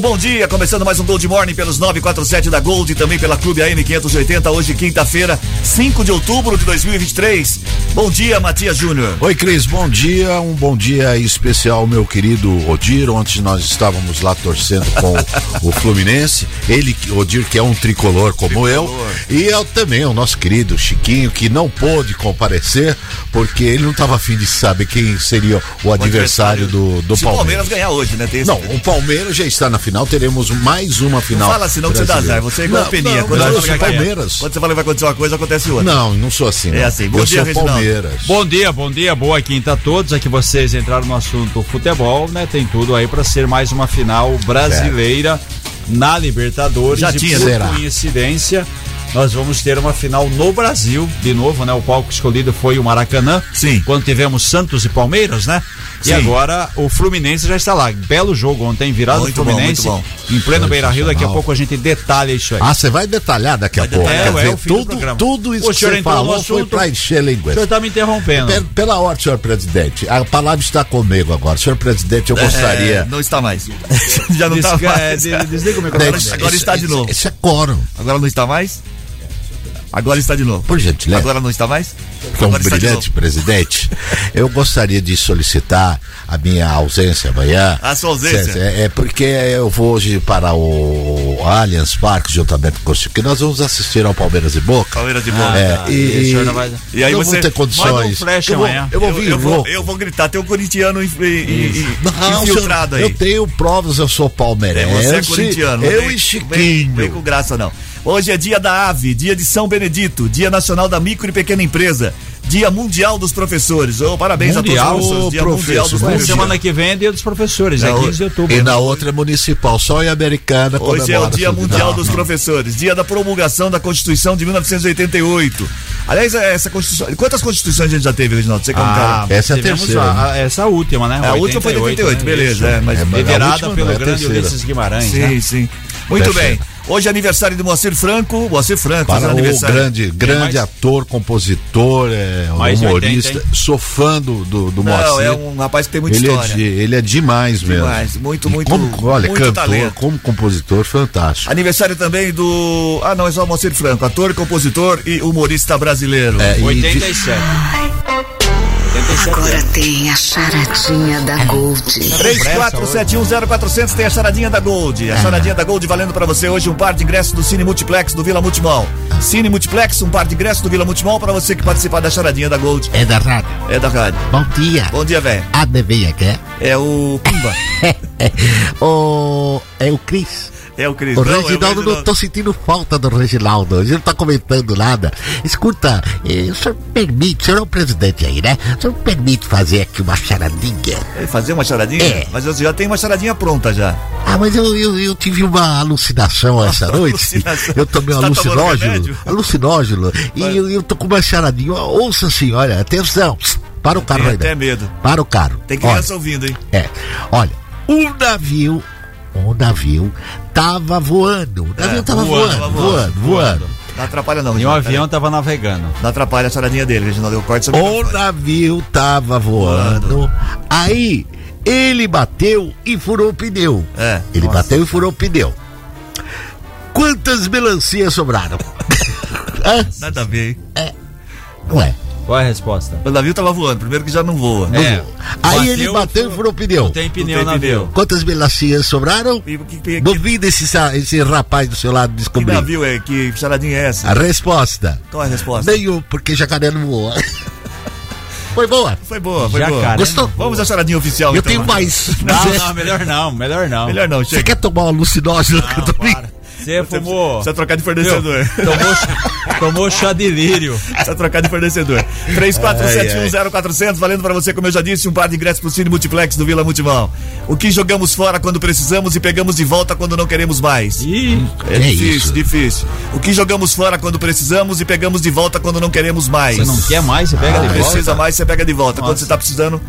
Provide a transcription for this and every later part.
bom dia. Começando mais um Gold Morning pelos 947 da Gold e também pela Clube AM 580, hoje quinta-feira, 5 de outubro de 2023. Bom dia, Matias Júnior. Oi, Cris, bom dia. Um bom dia especial, meu querido Odir. Ontem nós estávamos lá torcendo com o, Fluminense. Ele, Odir, que é um tricolor como tricolor. eu. E eu também, o nosso querido Chiquinho, que não pôde comparecer, porque ele não estava afim de saber quem seria o, o adversário, adversário do, do Palmeiras. O Palmeiras ganhar hoje, né? Tem não, o Palmeiras já está na final, teremos mais uma final. Não fala assim, não que você dá azar. Você é igual não, a Peninha. Não, quando não, eu sou Palmeiras. Quando você fala que vai acontecer uma coisa, acontece outra. Não, não sou assim. É assim. Bom eu dia, sou Palmeiras. Bom dia, bom dia, boa quinta a todos. Aqui vocês entraram no assunto futebol, né? Tem tudo aí para ser mais uma final brasileira na Libertadores. Já tinha, por será? coincidência nós vamos ter uma final no Brasil, de novo, né? O palco escolhido foi o Maracanã. Sim. Quando tivemos Santos e Palmeiras, né? Sim. E agora o Fluminense já está lá. Belo jogo ontem, virado muito Fluminense. Bom, em pleno Beira Rio, daqui a pouco a gente detalha isso aí. Ah, você vai detalhar daqui vai a pouco. É, dizer, é, tudo, tudo isso o que você falou foi para encher linguiça. O senhor está me interrompendo. Pela, pela ordem, senhor presidente. A palavra está comigo agora. Senhor presidente, eu gostaria. É, não está mais. já não está mais. É, desliga o microfone. Agora, agora está de novo. Isso é coro. Agora não está mais? Agora está de novo. Por gentileza. Agora não está mais? Porque é um brilhante presidente. Eu gostaria de solicitar a minha ausência amanhã. A sua ausência? É, é porque eu vou hoje para o Allianz Parque juntamente com o Chico, que nós vamos assistir ao Palmeiras e Boca. Palmeiras e Boca. Ah, é, e, e, vai... e, aí não você vou ter condições. Um flash eu, vou, amanhã. eu vou vir eu, eu, vou, eu vou gritar, tem um corintiano não, infiltrado senhor, aí. Eu tenho provas, eu sou palmeirense. É, você é corintiano. Eu e Chiquinho. Vem, vem com graça não. Hoje é dia da AVE, dia de São Benedito, dia nacional da micro e pequena empresa, dia mundial dos professores. Oh, parabéns mundial, a todos os professores. Dia professor, mundial dos professores. Semana que vem é dia dos professores, é 15 de outubro. E na outra é municipal, só em americana. Hoje é o dia mundial não, dos não. professores, dia da promulgação da Constituição de 1988. Aliás, essa Constituição. Quantas Constituições a gente já teve, Reginaldo? Você como ah, cara. Essa é a terceira. A, a, essa última, né? A 88, última foi de 88, né? beleza. É, mas é, liderada pelo é grande Ulisses Guimarães. Sim, né? sim. Muito bem. Hoje é aniversário de Moacir Franco. Moacir Franco, Para o aniversário. grande, grande mais? ator, compositor, é, humorista. 80, sou fã do, do, do Não, Moacir. é um rapaz que tem muita ele história. É de, ele é demais mesmo. Demais, muito, E muito, Como, olha, muito cantor, talento. como compositor, fantástico. Aniversário também do. Ah, não, é só Moacir Franco, ator, compositor e humorista brasileiro. É, e de- 87. Agora tem a charadinha da Gold. 34710400 tem a charadinha da Gold. A charadinha da Gold valendo pra você hoje um par de ingressos do Cine Multiplex do Vila Multimol. Cine Multiplex, um par de ingressos do Vila Multimol pra você que participar da charadinha da Gold. É da rádio. É da rádio. Bom dia. Bom dia, velho. Adivinha quem é? É o Pumba. o, é o Cris. É o Cris. O Não, é Reginaldo, não tô sentindo falta do Reginaldo. Ele não tá comentando nada. Escuta, eh, o senhor permite, o senhor é o presidente aí, né? O senhor permite fazer aqui uma charadinha? É, Fazer uma charadinha? É. Mas eu já tenho uma charadinha pronta já. Ah, mas eu, eu, eu tive uma alucinação essa noite. Alucinação. Eu tomei um tá alucinógeno. Alucinógeno. E eu, eu tô com uma charadinha. Ouça, senhora, atenção. Para o carro aí. até medo. Para o carro. Tem Olha, criança ouvindo, hein? É. Olha, um navio, um navio tava voando. O navio É, tava voando, voando, voando, voando, voando. Não atrapalha não, E o Reginaldo, avião tava navegando. Não atrapalha a charadinha dele, Reginaldo. Eu corto O microfone. navio tava voando. Aí ele bateu e furou o pneu. É. Ele Nossa. bateu e furou o pneu. Quantas melancias sobraram? Nada a ver, hein? Não é? Qual é a resposta? O navio tava voando, primeiro que já não voa. É. Aí Bateu, ele bateu e furou o pneu. Não tem pneu tem no pneu. avião. Quantas melancias sobraram? E que, que, que, Duvida esse, esse rapaz do seu lado que descobrir. navio é? Que charadinha é essa? A resposta. Qual é a resposta? Nenhum, porque jacaré não voa. Foi boa. Foi boa, foi Jacaré. boa. Gostou? Vamos à charadinha oficial, Eu então. tenho mais. Não, não, melhor não, melhor não. Melhor não, Você chega. quer tomar um alucinógeno que eu Não, tomei? para. Você fumou. Precisa trocar de fornecedor. Tomou, tomou chá de lírio. Precisa trocar de fornecedor. 34710400, valendo pra você, como eu já disse, um par de ingressos pro Cine Multiplex do Vila Multimão. O que jogamos fora quando precisamos e pegamos de volta quando não queremos mais. Ih, É, É difícil, isso. difícil. O que jogamos fora quando precisamos e pegamos de volta quando não queremos mais. você não quer mais, você pega Quando de precisa volta. mais, você pega de volta. Quando Nossa. você tá precisando,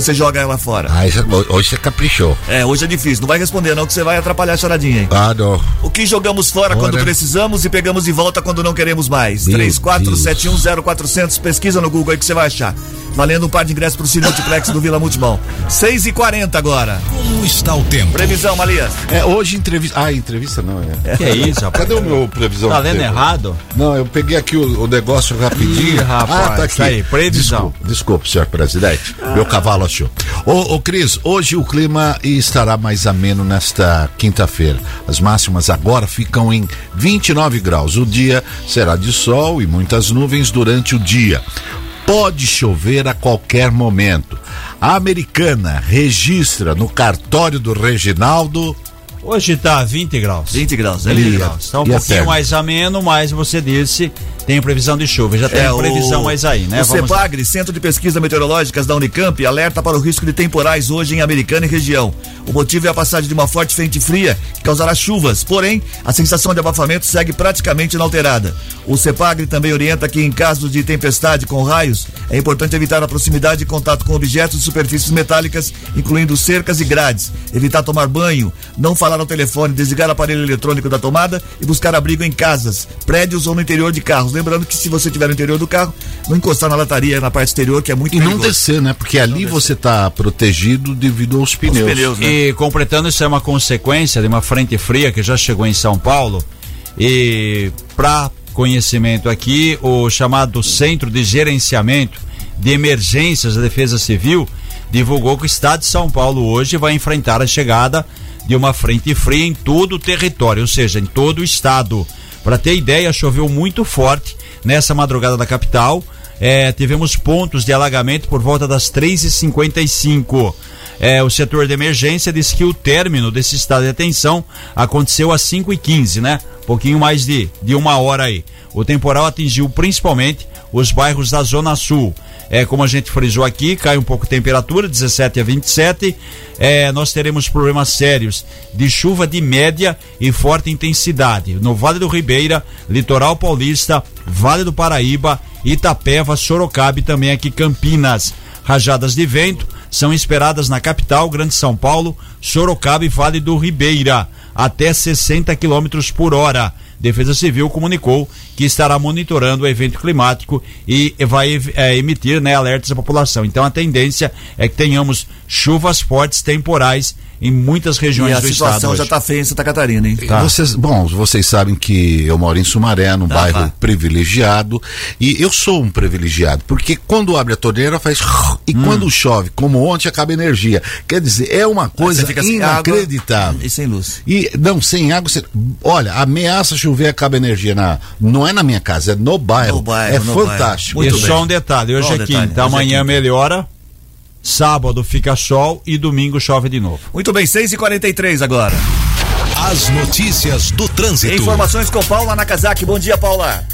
você joga ela fora. Ah, isso- hoje você caprichou. É, hoje é difícil. Não vai responder, não, que você vai atrapalhar a choradinha, hein? Ah, não. O que jogamos fora Ora. quando precisamos e pegamos de volta quando não queremos mais. Meu 34710400, pesquisa no Google aí que você vai achar. Valendo um par de ingressos pro Cine Multiplex do Vila Multimão. 6 e 40 agora. Como está o tempo? Previsão, Malias. É, hoje entrevista. Ah, entrevista não, é. Que é isso, rapaz? Cadê o meu previsão? Tá do lendo errado? Não, eu peguei aqui o, o negócio rapidinho. Ih, rapaz, ah, tá aqui. tá aí, previsão. Desculpa, desculpa, senhor presidente. Meu cavalo achou. Ô, ô, Cris, hoje o clima estará mais ameno nesta quinta-feira. As máximas agora ficam em 29 graus. O dia será de sol e muitas nuvens durante o dia. Pode chover a qualquer momento. A americana registra no cartório do Reginaldo. Hoje tá 20 graus. 20 graus, né? 20 E- graus. Tá um e a pouquinho terra? mais ameno, mas você disse tem previsão de chuva. Já tem É, o- previsão mais aí, né? O Vamos lá. CEPAGRE, Centro de Pesquisas Meteorológicas da Unicamp, alerta para o risco de temporais hoje em Americana e região. O motivo é a passagem de uma forte frente fria que causará chuvas, porém, a sensação de abafamento segue praticamente inalterada. O CEPAGRE também orienta que em caso de tempestade com raios, é importante evitar a proximidade e contato com objetos e superfícies metálicas, incluindo cercas e grades. Evitar tomar banho, não falar ao telefone, desligar o aparelho eletrônico da tomada e buscar abrigo em casas, prédios ou no interior de carros. Lembrando que se você estiver no interior do carro, não encostar na lataria na parte exterior, que é muito E não descer, né? Porque ali você está protegido devido aos Os pneus. pneus, né? E completando, isso é uma consequência de uma frente fria que já chegou em São Paulo. E para conhecimento aqui, o chamado Centro de Gerenciamento de Emergências da Defesa Civil divulgou que o estado de São Paulo hoje vai enfrentar a chegada de uma frente fria em todo o território, ou seja, em todo o estado. Para ter ideia, choveu muito forte nessa madrugada da capital. É, tivemos pontos de alagamento por volta das 3h55. É, o setor de emergência diz que o término desse estado de atenção aconteceu às 5 e 15 né? Pouquinho mais de, de uma hora aí. O temporal atingiu principalmente os bairros da Zona Sul. É, como a gente frisou aqui, cai um pouco a temperatura, 17 a 27. É, nós teremos problemas sérios de chuva de média e forte intensidade no Vale do Ribeira, Litoral Paulista, Vale do Paraíba, Itapeva, Sorocaba e também aqui Campinas. Rajadas de vento são esperadas na capital, Grande São Paulo, Sorocaba e Vale do Ribeira, até 60 km por hora. Defesa Civil comunicou que estará monitorando o evento climático e vai eh, emitir né, alertas à população. Então a tendência é que tenhamos chuvas fortes temporais em muitas E regiões a do estado. situação já hoje. tá feia em Santa Catarina, hein? Tá. Vocês, bom, vocês sabem que eu moro em Sumaré, num Ah, bairro tá. privilegiado, e eu sou um privilegiado, porque quando abre a torneira faz e Hum. quando chove, como ontem, acaba a energia. Quer dizer, é uma coisa Você fica sem água inacreditável. E sem luz. E não, sem água, você, olha, ameaça chover, acaba a energia na, não é na minha casa, é no bairro. No bairro, é no fantástico. bairro. E Muito só bem. um detalhe, hoje Qual é quinta, Hoje é amanhã quinta. melhora, sábado fica sol e domingo chove de novo. Muito bem, 6 e 43 agora. As notícias do trânsito. Informações com Paula Nakazaki. Bom dia, Paula.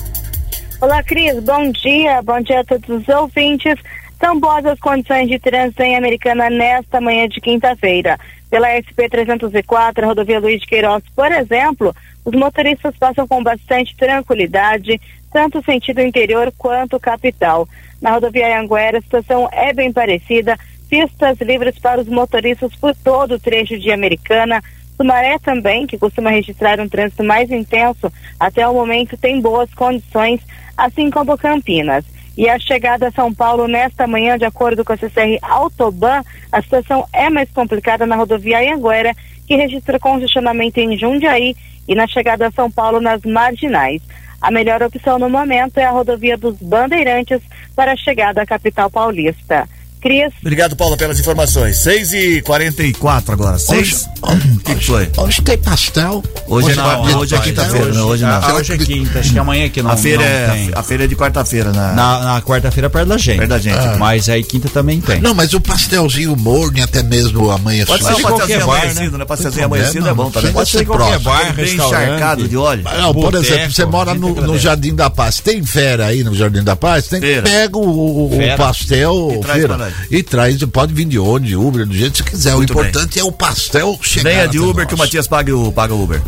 Olá, Cris. Bom dia. Bom dia a todos os ouvintes. São boas as condições de trânsito em Americana nesta manhã de quinta-feira. Pela SP-304, rodovia Luiz de Queiroz, por exemplo, os motoristas passam com bastante tranquilidade, tanto sentido interior quanto capital. Na rodovia Anguera, a situação é bem parecida, pistas livres para os motoristas por todo o trecho de Americana. Sumaré também, que costuma registrar um trânsito mais intenso, até o momento tem boas condições, assim como Campinas. E a chegada a São Paulo nesta manhã, de acordo com a CCR Autoban, a situação é mais complicada na rodovia Anguera, que registra congestionamento em Jundiaí e na chegada a São Paulo nas marginais. A melhor opção no momento é a rodovia dos Bandeirantes para a chegada à capital paulista. Cris. Obrigado, Paula, pelas informações. 6 e 44 agora. 6. O que, que foi? Hoje tem pastel. Hoje, é, Não, hoje, hoje é quinta-feira, não, hoje não. Ah, hoje é quinta, acho que amanhã que não, a feira não é, tem. a feira é de quarta-feira na, Na, na quarta-feira perto da gente. Perto da gente. Ah. Mas aí quinta também tem. Não, mas o pastelzinho morno até mesmo amanhã Pode ser qualquer pastelzinho bar, amanhecido, né? Pastelzinho amanhecido é bom também. pode ser qualquer bar, Bem encharcado de óleo. Não, por exemplo, você mora no. Jardim da Paz. Tem feira aí no Jardim da Paz? Tem, pega o, pastel E traz feira, pra nós. E traz. Pode vir de onde, de Uber, do jeito que você quiser. Muito o importante é o pastel chegar. Venha de Uber nós. que o Matias pague o, paga o Uber.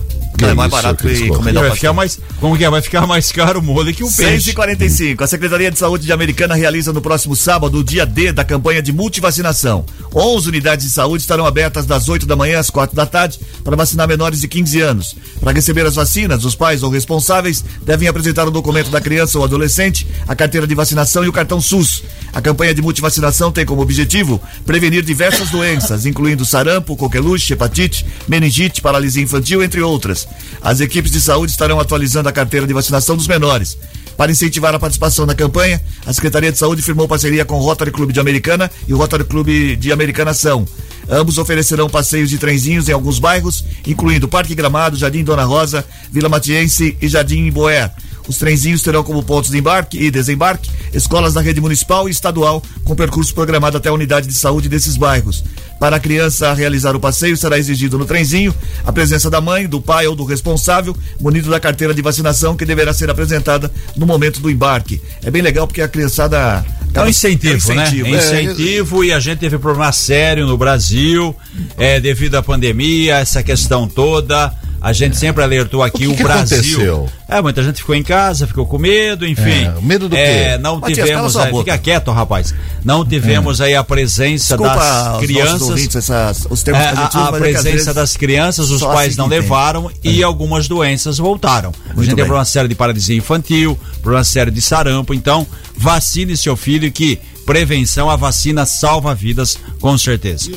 Que é mais isso, barato que encomendar o vai ficar mais. Como que é? Vai ficar mais caro o molho que o 6 peixe. e 45 A Secretaria de Saúde de Americana realiza no próximo sábado o dia D da campanha de multivacinação. 11 unidades de saúde estarão abertas das 8 da manhã às 4 da tarde para vacinar menores de 15 anos. Para receber as vacinas, os pais ou responsáveis devem apresentar o documento da criança ou adolescente, a carteira de vacinação e o cartão SUS. A campanha de multivacinação tem como objetivo prevenir diversas doenças, incluindo sarampo, coqueluche, hepatite, meningite, paralisia infantil, entre outras. As equipes de saúde estarão atualizando a carteira de vacinação dos menores. Para incentivar a participação na campanha, a Secretaria de Saúde firmou parceria com o Rotary Clube de Americana e o Rotary Clube de Americanação. Ambos oferecerão passeios de trenzinhos em alguns bairros, incluindo Parque Gramado, Jardim Dona Rosa, Vila Matiense e Jardim Boer. Os trenzinhos terão como pontos de embarque e desembarque escolas da rede municipal e estadual, com percurso programado até a unidade de saúde desses bairros. Para a criança realizar o passeio, será exigido no trenzinho a presença da mãe, do pai ou do responsável, munido da carteira de vacinação que deverá ser apresentada no momento do embarque. É bem legal porque a criançada. É um incentivo, é um né? incentivo. É incentivo e a gente teve problema sério no Brasil, é, devido à pandemia, essa questão toda. A gente sempre alertou aqui O o, que que Brasil. aconteceu? É, muita gente ficou em casa, ficou com medo, enfim. É, medo do É, quê? Não Matias, tivemos aí, fica quieto, rapaz. Não tivemos aí a presença Desculpa das crianças. ouvintes, essas, os termos É, a, a é presença das crianças, os pais assim não tem. levaram e algumas doenças voltaram. a gente bem. teve uma série de paralisia infantil, problema sério de sarampo. Então, vacine seu filho que prevenção, a vacina salva vidas, com certeza.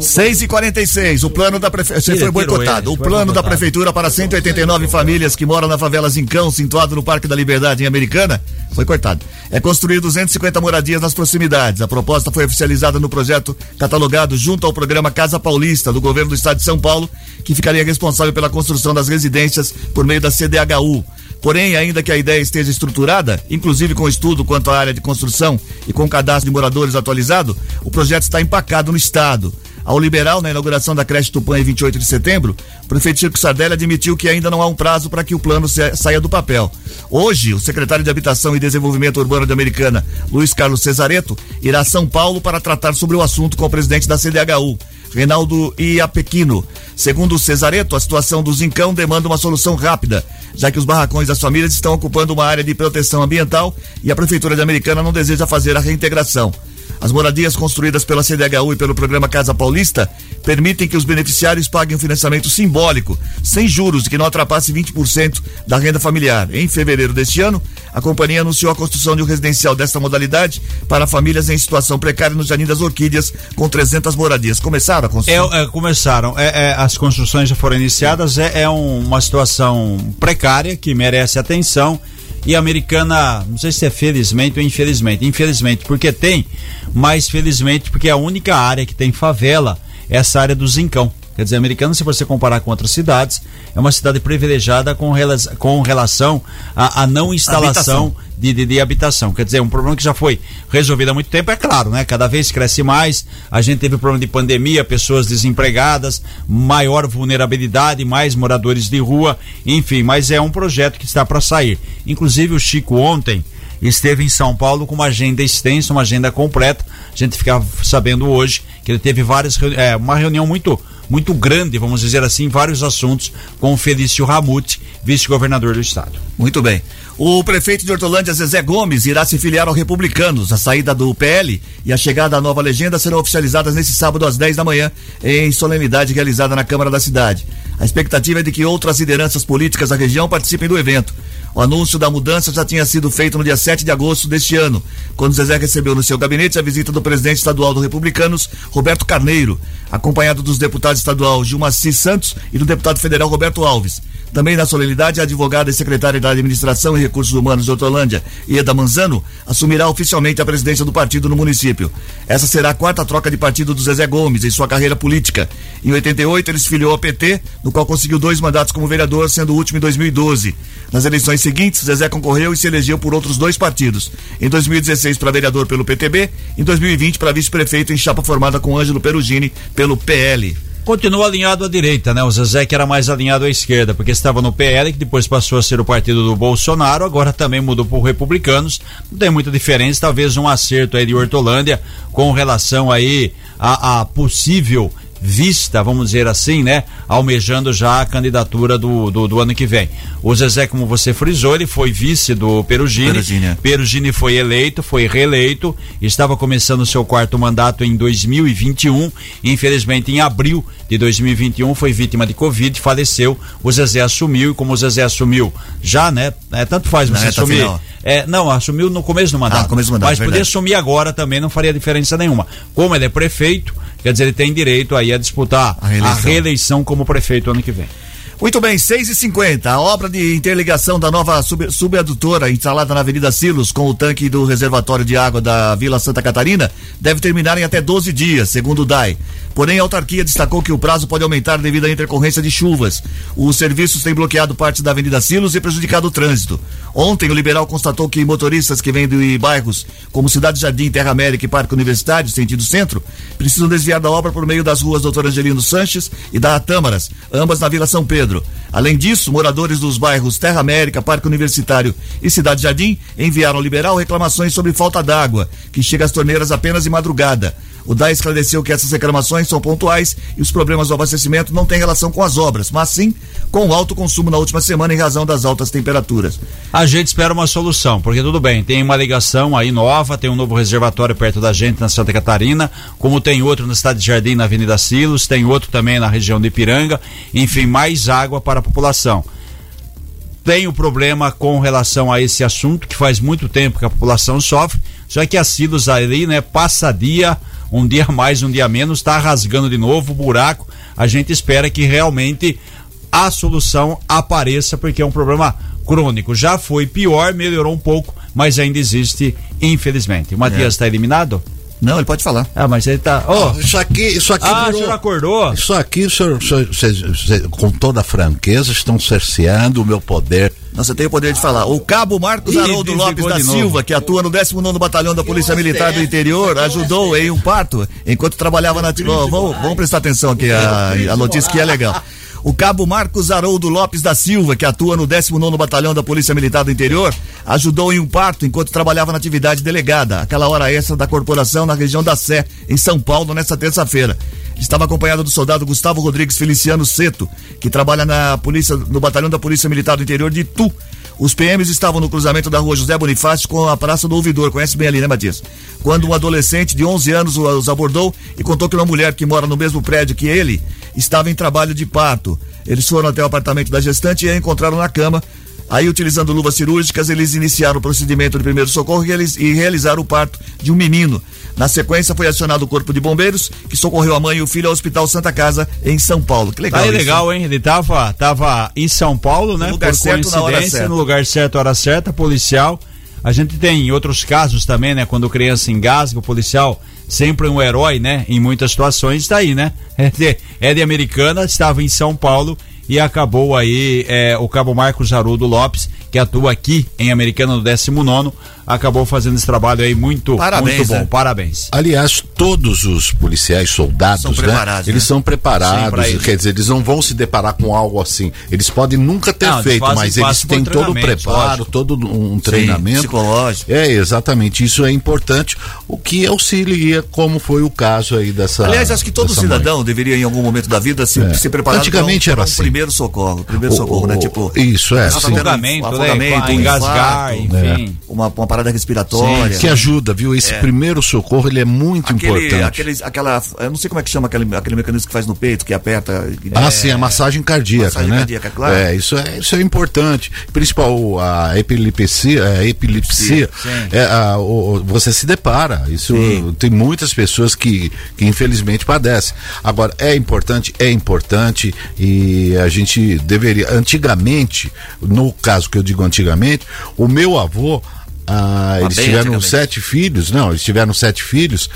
6 e 46 o plano da prefeitura. Você foi boicotado. ele, O plano da prefeitura para 189 famílias que moram na favela Zincão, situado no Parque da Liberdade em Americana, foi cortado. É construir 250 moradias nas proximidades. A proposta foi oficializada no projeto catalogado junto ao programa Casa Paulista, do governo do estado de São Paulo, que ficaria responsável pela construção das residências por meio da CDHU. Porém, ainda que a ideia esteja estruturada, inclusive com estudo quanto à área de construção e com cadastro de moradores atualizado, o projeto está empacado no Estado. Ao liberal, na inauguração da creche Tupã em 28 de setembro, o prefeito Chico Sardelli admitiu que ainda não há um prazo para que o plano saia do papel. Hoje, o secretário de Habitação e Desenvolvimento Urbano de Americana, Luiz Carlos Cesareto, irá a São Paulo para tratar sobre o assunto com o presidente da CDHU, Reinaldo Iapequino. Segundo Cesareto, a situação do Zincão demanda uma solução rápida, já que os barracões das famílias estão ocupando uma área de proteção ambiental e a Prefeitura de Americana não deseja fazer a reintegração. As moradias construídas pela CDHU e pelo programa Casa Paulista permitem que os beneficiários paguem um financiamento simbólico, sem juros que não ultrapasse 20% da renda familiar. Em fevereiro deste ano, a companhia anunciou a construção de um residencial desta modalidade para famílias em situação precária no Jardim das Orquídeas, com 300 moradias. Começaram a construção? É, é, começaram. É, é, as construções já foram iniciadas. É, é um- uma situação precária que merece atenção. E americana, não sei se é felizmente ou infelizmente. Infelizmente, porque tem, mas felizmente, porque a única área que tem favela é essa área do Zincão. Quer dizer, americana, se você comparar com outras cidades, é uma cidade privilegiada com, rela com relação à à não instalação Habitação. de, de, de habitação. Quer dizer, um problema que já foi resolvido há muito tempo, é claro, né? Cada vez cresce mais, a gente teve problema de pandemia, pessoas desempregadas, maior vulnerabilidade, mais moradores de rua, enfim, mas é um projeto que está para sair. Inclusive o Chico ontem esteve em São Paulo com uma agenda extensa, uma agenda completa. A gente fica sabendo hoje que ele teve várias é, uma reunião muito muito grande, vamos dizer assim, vários assuntos com o Felício Ramute, vice-governador do estado. Muito bem. O prefeito de Hortolândia, Zezé Gomes, irá se filiar ao Republicanos. A saída do PL e a chegada da nova legenda serão oficializadas nesse sábado às 10 da manhã, em solenidade realizada na Câmara da cidade. A expectativa é de que outras lideranças políticas da região participem do evento. O anúncio da mudança já tinha sido feito no dia 7 de agosto deste ano, quando Zezé recebeu no seu gabinete a visita do presidente estadual do Republicanos, Roberto Carneiro, acompanhado dos deputados estadual Gilmaci Santos e do deputado federal Roberto Alves. Também na solenidade, a advogada e secretária da Administração e Recursos Humanos de Hortolândia, Ieda Manzano, assumirá oficialmente a presidência do partido no município. Essa será a quarta troca de partido do Zezé Gomes em sua carreira política. Em 88, ele se filiou ao PT, no qual conseguiu dois mandatos como vereador, sendo o último em 2012. Nas eleições seguintes, Zezé concorreu e se elegeu por outros dois partidos. Em 2016 para vereador pelo PTB, em 2020 para vice-prefeito em chapa formada com Ângelo Perugini pelo PL. Continua alinhado à direita, né? O Zezé que era mais alinhado à esquerda, porque estava no PL, que depois passou a ser o partido do Bolsonaro, agora também mudou para os republicanos. Não tem muita diferença, talvez um acerto aí de Hortolândia com relação aí a, a possível vista, vamos dizer assim, né? Almejando já a candidatura do, do, do, ano que vem. O Zezé, como você frisou, ele foi vice do Perugini. Perugini, é. Perugini foi eleito, foi reeleito, estava começando seu quarto mandato em 2021. Infelizmente, em abril de 2021, foi vítima de Covid, faleceu. O Zezé assumiu, e como o Zezé assumiu já, né? É, tanto faz você assumir. É, não, assumiu no começo do mandato. Ah, começo do mandato mas poder assumir agora também não faria diferença nenhuma. Como ele é prefeito, Quer dizer, ele tem direito aí a disputar a reeleição, a reeleição como prefeito ano que vem. Muito bem, 6 e 50 A obra de interligação da nova sub, subadutora instalada na Avenida Silos com o tanque do reservatório de água da Vila Santa Catarina deve terminar em até 12 dias, segundo o DAI. Porém, a autarquia destacou que o prazo pode aumentar devido à intercorrência de chuvas. Os serviços têm bloqueado parte da Avenida Silos e prejudicado o trânsito. Ontem, o liberal constatou que motoristas que vêm de bairros como Cidade Jardim, Terra América e Parque Universitário, sentido centro, precisam desviar da obra por meio das ruas Doutor Angelino Sanches e da Tâmaras, ambas na Vila São Pedro. Além disso, moradores dos bairros Terra América, Parque Universitário e Cidade Jardim enviaram ao liberal reclamações sobre falta d'água, que chega às torneiras apenas de madrugada. O DAE esclareceu que essas reclamações são pontuais e os problemas do abastecimento não têm relação com as obras, mas sim com o alto consumo na última semana em razão das altas temperaturas. A gente espera uma solução, porque tudo bem, tem uma ligação aí nova, tem um novo reservatório perto da gente na Santa Catarina, como tem outro na cidade de Jardim, na Avenida Silos, tem outro também na região de Ipiranga, enfim, mais água para a população tem o problema com relação a esse assunto que faz muito tempo que a população sofre, só que a Silos ali, né, passa dia um dia mais, um dia menos, está rasgando de novo o buraco. A gente espera que realmente a solução apareça, porque é um problema crônico. Já foi pior, melhorou um pouco, mas ainda existe, infelizmente. O Matias está é. eliminado? Não, ele pode falar. Ah, mas ele tá. Oh. Isso aqui, isso aqui. Ah, virou... o senhor acordou? Isso aqui, o senhor, o senhor, com toda a franqueza, estão cerceando o meu poder. Você tem o poder de falar. O cabo Marcos Haroldo Lopes da Silva, que atua no 19 Batalhão da Polícia Militar do Interior, ajudou em um parto enquanto trabalhava na. Oh, vamos, vamos prestar atenção aqui, a, a notícia que é legal. O cabo Marcos Haroldo Lopes da Silva, que atua no 19 Batalhão da Polícia Militar do Interior, ajudou em um parto enquanto trabalhava na atividade delegada, aquela hora extra da corporação na região da Sé, em São Paulo, nesta terça-feira. Estava acompanhado do soldado Gustavo Rodrigues Feliciano Seto, que trabalha na polícia, no Batalhão da Polícia Militar do Interior de Itu. Os PMs estavam no cruzamento da rua José Bonifácio com a Praça do Ouvidor, conhece bem ali, né, Matias? Quando um adolescente de 11 anos os abordou e contou que uma mulher que mora no mesmo prédio que ele estava em trabalho de parto. Eles foram até o apartamento da gestante e a encontraram na cama. Aí, utilizando luvas cirúrgicas, eles iniciaram o procedimento de primeiro socorro e, eles, e realizaram o parto de um menino. Na sequência, foi acionado o Corpo de Bombeiros, que socorreu a mãe e o filho ao Hospital Santa Casa, em São Paulo. Que legal. Tá legal, hein? Ele tava, tava em São Paulo, né? No lugar Por certo, na hora certa. No lugar certo, hora certa, policial. A gente tem outros casos também, né? Quando criança engasga, o policial sempre um herói, né? Em muitas situações está aí, né? É de, é de americana, estava em São Paulo e acabou aí é, o cabo Marcos Haroldo Lopes, que atua aqui em Americana no 19 acabou fazendo esse trabalho aí muito, Parabéns, muito bom. Né? Parabéns. Aliás, todos os policiais soldados, são né? Eles né? são preparados, Sim, quer dizer, eles não vão se deparar com algo assim. Eles podem nunca ter não, feito, fazem, mas eles têm todo o preparo, lógico. todo um treinamento. Sim, psicológico. É, exatamente, isso é importante, o que auxilia, como foi o caso aí dessa. Aliás, acho que todo cidadão mãe. deveria, em algum momento da vida, se, é. se preparar Antigamente para um, era assim. primeiro socorro. Primeiro o, socorro, né? Tipo. Isso, é. Afogamento, né? afogamento, engasgar, enfim. Uma, uma parada respiratória. Que ajuda, viu? Esse primeiro socorro ele é muito Aquele, importante. aqueles, aquela, eu não sei como é que chama aquele, aquele mecanismo que faz no peito, que aperta. Ah, é, sim, a massagem cardíaca, massagem né? cardíaca, claro. É, isso é, isso é importante. Principal a epilepsia, a epilepsia, Sim. é, a- o- o- você se depara. Isso Sim. tem muitas pessoas que, que infelizmente padecem. Agora é importante, é importante e a gente deveria. Antigamente, no caso que eu digo antigamente, o meu avô, ah, eles bem tiveram sete filhos, não, eles tiveram sete filhos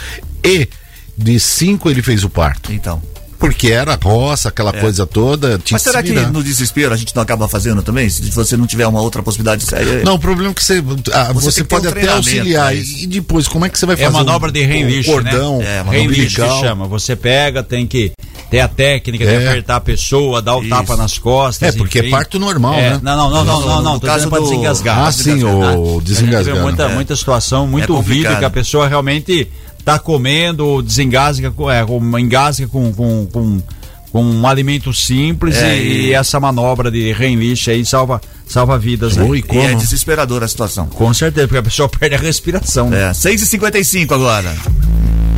e de cinco ele fez o parto. Então. Porque era roça, aquela coisa toda. Tinha Mas será se que no desespero a gente não acaba fazendo também? Se você não tiver uma outra possibilidade séria. Não, o problema é que você, ah, Você você, pode um até auxiliar. pra E, depois, como é que você vai É fazer? a manobra um, de Reinlich, um cordão, né? É, manobra Reinlich que chama. Você pega, tem que ter a técnica de É. apertar a pessoa, dar o Isso. tapa nas costas. É, porque é enfim. parto normal, É, né? Não, não, não, não, No- não, no não. Tô caso do- desengasgar. Ah, sim, desengasgar. o vê desengasgando. muita, É. muita situação muito vídeo que a pessoa realmente tá comendo, desengasga, com- é, engasga com, com, com, com um alimento simples É, e, e- e essa manobra de Reinlich aí salva, salva vidas, né? Oi, E é desesperadora a situação. Com certeza, porque a pessoa perde a respiração. né? É, 6h55 agora.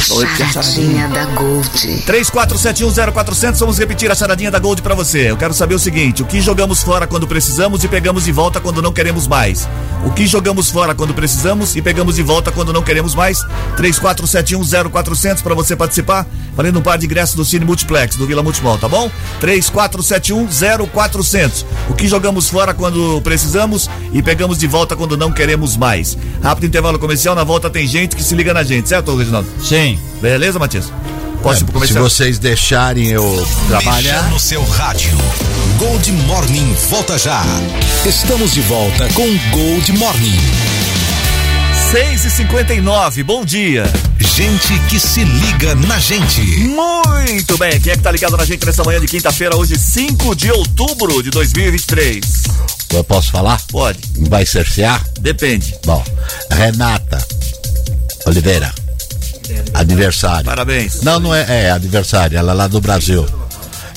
Oi, Charadinha da Gold. 34710400, vamos repetir a charadinha da Gold pra você. Eu quero saber o seguinte: o que jogamos fora quando precisamos e pegamos de volta quando não queremos mais? O que jogamos fora quando precisamos e pegamos de volta quando não queremos mais? 34710400 pra você participar, valendo um par de ingressos do Cine Multiplex, do Vila Multimol, tá bom? 34710400. O que jogamos fora quando precisamos e pegamos de volta quando não queremos mais? Rápido intervalo comercial, na volta tem gente que se liga na gente, certo, Reginaldo? Sim. Beleza, Matias? Posso ir pro É, se comercial? vocês deixarem eu trabalhar. no seu rádio. Gold Morning volta já. Estamos de volta com Gold Morning. 6 e 59 bom dia. Gente que se liga na gente. Muito bem, quem é que tá ligado na gente nessa manhã de quinta-feira, hoje 5 de outubro de 2023? Eu posso falar? Pode, Vai cercear? depende. Bom, Renata Oliveira. Aniversário. Parabéns. Não, não é, é aniversário, ela é lá do Brasil.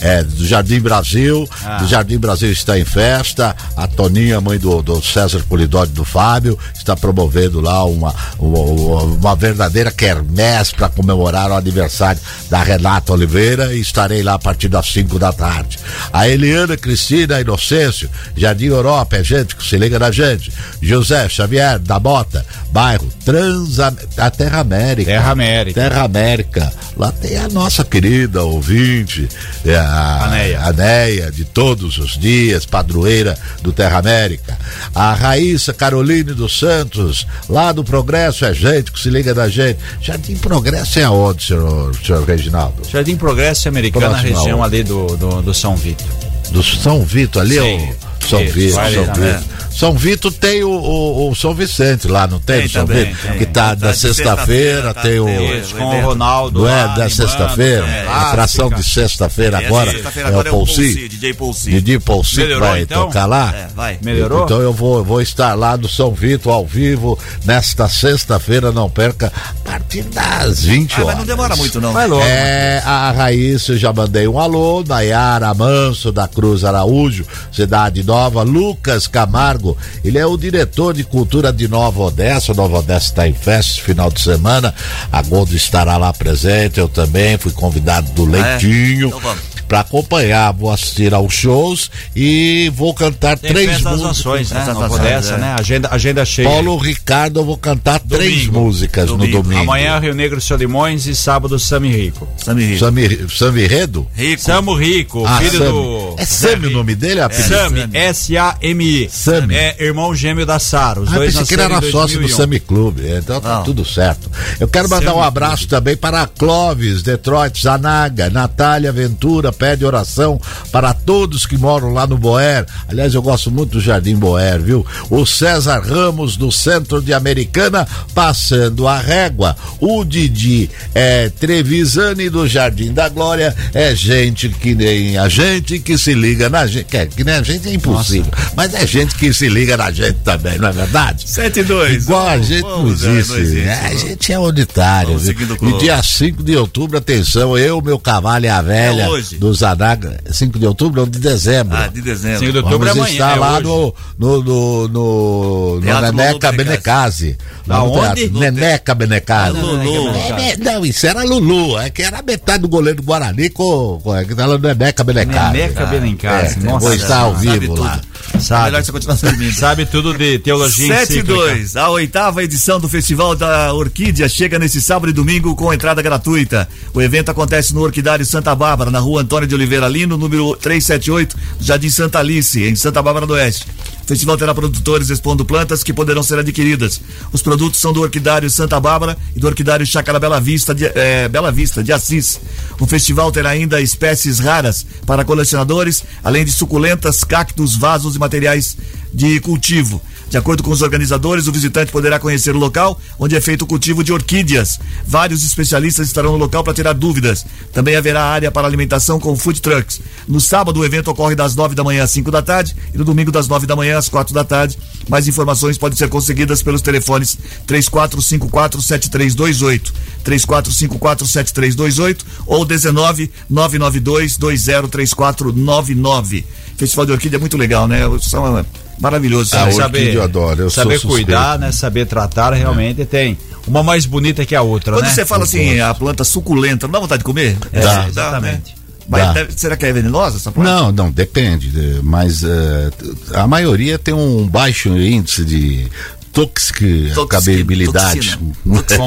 É, do Jardim Brasil. Do Jardim Brasil está em festa. A Toninha, mãe do, do César Polidori do Fábio, está promovendo lá uma, uma, uma verdadeira quermesse para comemorar o aniversário da Renata Oliveira e estarei lá a partir das 5 da tarde. A Eliana Cristina Inocêncio, Jardim Europa, é gente que se liga na gente. José Xavier da Bota, bairro Transa, a Terra América. Terra América. Terra América. Lá tem a nossa querida ouvinte, é a Aneia. Aneia, de todos os dias, padroeira do Terra América. A Raíssa Caroline dos Santos, lá do Progresso, é gente que se liga da gente. Jardim Progresso é aonde, senhor, senhor Reginaldo? Jardim Progresso Americana, na Próximo região ali do, do, do São Vitor. Do São Vito ali, Sim. o São Isso, Vito, São Vito. né? São Vito tem o, o, o São Vicente lá, não tem? Tem São também, Vito? tem. Que tá Tá da sexta-feira, sexta-feira, tá, tem o. tem Isso, com o Ronaldo. Não é da sexta-feira? é, a atração de sexta-feira É, agora é o agora é o Paulsi. DJ Paulsi. Vai então? tocar lá. É, vai. Melhorou? Então eu vou, vou estar lá no São Vito ao vivo nesta sexta-feira, não perca, a partir das 20 Ah, horas. mas não demora muito, não. Vai logo. É, a Raíssa, eu já mandei um alô, Nayara Manso, da Cruz Araújo, Cidade Nova, Lucas Camargo, ele é o diretor de cultura de Nova Odessa, Nova Odessa está em festa esse final de semana, a Gold estará lá presente, eu também fui convidado do Ah, é? Leitinho. Então vamos. Pra acompanhar, vou assistir aos shows e vou cantar Tem três músicas. nações, né? Nova Nações, Odessa, é. né? Agenda, agenda cheia. Paulo Ricardo, eu vou cantar três Domingo. músicas Domingo. no domingo. Amanhã Rio Negro Solimões e sábado Sami Rico. Samir Rico. Sami, Sami Redo? Rico. Samo Rico, Ah, filho Sami. do. É Sami o nome dele? É apelido? Sami, Sami. S-A-M-I. Sami. É irmão gêmeo da Sara. Os Ah, dois pensei que ele era sócio do 2001. Sami Clube, então tá Não. tudo certo. Eu quero mandar Sami um abraço também para Clóvis, Detroit, Zanaga, Natália Ventura, pede oração para todos que moram lá no Boer. Aliás, eu gosto muito do Jardim Boer, viu? O César Ramos, do Centro de Americana, passando a régua. O Didi é Trevisani, do Jardim da Glória, é gente que nem a gente que se liga na gente. Que, que nem a gente é impossível, mas é gente que se liga na gente também, não é verdade? 7 e 2. Igual a gente não existe. né? A gente é unitário. E dia 5 de outubro, atenção, eu, meu cavalo e a velha É hoje. Do Zanaga, 5 de outubro ou de dezembro. Ah, de dezembro. 5 de outubro Vamos é amanhã. estar é lá no, no, no, no, no Teatro Neneca Benecase. Lá no teatro. No Neneca Benecase. Lulu. É, é, não, isso era Lulu, é que era metade do goleiro do Guarani com, com é, que tá lá no Neneca Benecase. Neneca Benencase. É, Nossa, vou estar ao sabe vivo lá. É Sabe. melhor você continuar dormindo. Sabe tudo de teologia 7 e encíclica. 2, a oitava edição do Festival da Orquídea chega nesse sábado e domingo com entrada gratuita. O evento acontece no Orquidário Santa Bárbara, na rua Antônio de Oliveira Lino, número 378, Jardim Santa Alice, em Santa Bárbara do Oeste. O festival terá produtores expondo plantas que poderão ser adquiridas. Os produtos são do Orquidário Santa Bárbara e do Orquidário Chácara Bela Vista de, eh, Bela Vista, de Assis. O festival terá ainda espécies raras para colecionadores, além de suculentas, cactos, vasos e materiais de cultivo. De acordo com os organizadores, o visitante poderá conhecer o local onde é feito o cultivo de orquídeas. Vários especialistas estarão no local para tirar dúvidas. Também haverá área para alimentação com food trucks. No sábado, o evento ocorre das 9 da manhã às 5 da tarde e no domingo, das 9 da manhã às 4 da tarde. Mais informações podem ser conseguidas pelos telefones 34547328, 34547328 ou 19 992 203499. Festival de Orquídea é muito legal, né? São maravilhoso. Saber, eu adoro, eu saber cuidar, né? Saber tratar, realmente tem. Uma mais bonita que a outra, Quando né? você fala assim, a planta suculenta, não dá vontade de comer? É, Dá. exatamente. né? Mas Dá. deve- será que é venenosa essa planta? Não, não, depende. Mas eh, a maioria tem um baixo índice de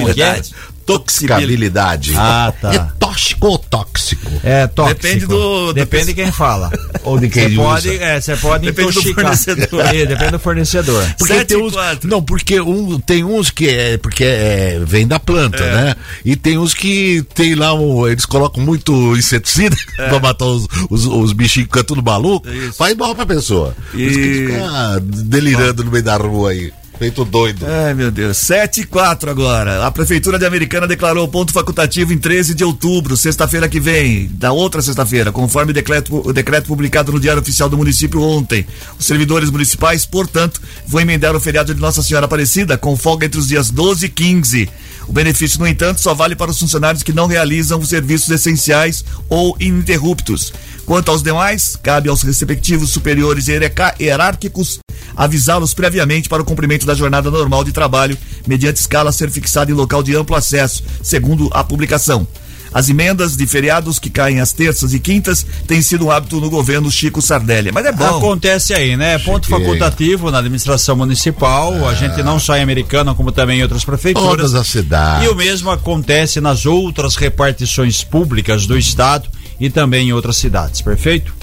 que é? Toxicabilidade. Ah, tá. É tóxico ou tóxico? É tóxico. Depende do- do Depende pe- de quem fala. Ou de quem Você usa. pode, é, você pode Depende do intoxicar. fornecedor. É, depende do fornecedor. Porque tem uns, não, porque um, tem uns que é porque é, vem da planta, É. né? E tem uns que tem lá um, eles colocam muito inseticida pra matar os, os, os bichinhos que ficam tudo maluco, É. Isso. faz mal pra pessoa. E- Os que fica delirando no meio da rua aí, feito doido. Ai, meu Deus. 7 e 4 agora. A Prefeitura de Americana declarou ponto facultativo em 13 de outubro, sexta-feira que vem, da outra sexta-feira, conforme decreto, o decreto publicado no Diário Oficial do Município ontem. Os servidores municipais, portanto, vão emendar o feriado de Nossa Senhora Aparecida, com folga entre os dias 12 e 15. O benefício, no entanto, só vale para os funcionários que não realizam os serviços essenciais ou ininterruptos. Quanto aos demais, cabe aos respectivos superiores hierárquicos avisá-los previamente para o cumprimento da jornada normal de trabalho, mediante escala a ser fixada em local de amplo acesso, segundo a publicação. As emendas de feriados que caem às terças e quintas têm sido um hábito no governo Chico Sardelli. Mas é bom. Acontece aí, né? Ponto Cheguei. facultativo na administração municipal, a gente não só em Americana, como também em outras prefeituras. Todas as cidades. E o mesmo acontece nas outras repartições públicas do estado e também em outras cidades, perfeito?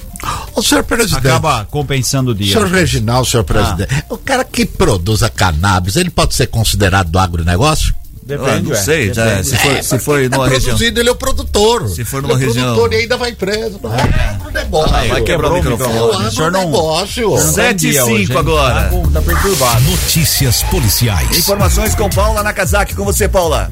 Ô, senhor presidente. Acaba compensando o dia. Senhor Reginaldo, senhor presidente, o cara que produz a cannabis, ele pode ser considerado do agronegócio? Ah, não sei, já, depende. se for, se for É numa região. produzido, ele é o produtor. Se for numa ele é o região- produtor e ainda vai preso. Não é agronegócio. Ah, vai quebrar o É microfone. senhor não- agronegócio. o senhor não Sete tem e dia cinco hoje, hein? agora. Tá, tá perturbado. Notícias policiais. Informações com Paula Nakazaki. Com você, Paula.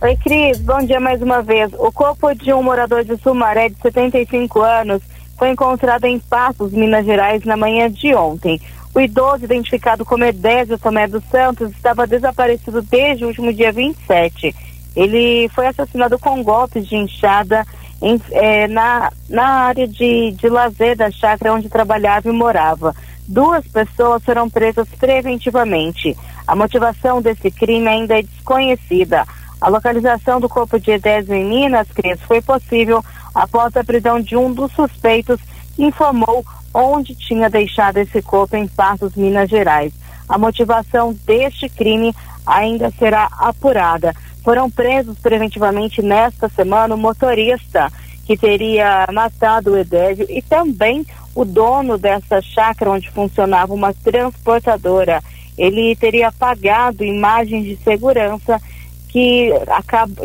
Oi, Cris. Bom dia mais uma vez. O corpo de um morador de Sumaré de 75 anos foi encontrado em Passos, Minas Gerais, na manhã de ontem. O idoso, identificado como Edésio Tomé dos Santos, estava desaparecido desde o último dia 27. Ele foi assassinado com golpes de enxada em- eh, na, na área de, de lazer da chácara onde trabalhava e morava. Duas pessoas foram presas preventivamente. A motivação desse crime ainda é desconhecida. A localização do corpo de Edésio em Minas, Cris, foi possível após a prisão de um dos suspeitos informou onde tinha deixado esse corpo em Passos, Minas Gerais. A motivação deste crime ainda será apurada. Foram presos preventivamente nesta semana o motorista que teria matado o Edésio e também o dono dessa chácara onde funcionava uma transportadora. Ele teria pagado imagens de segurança que,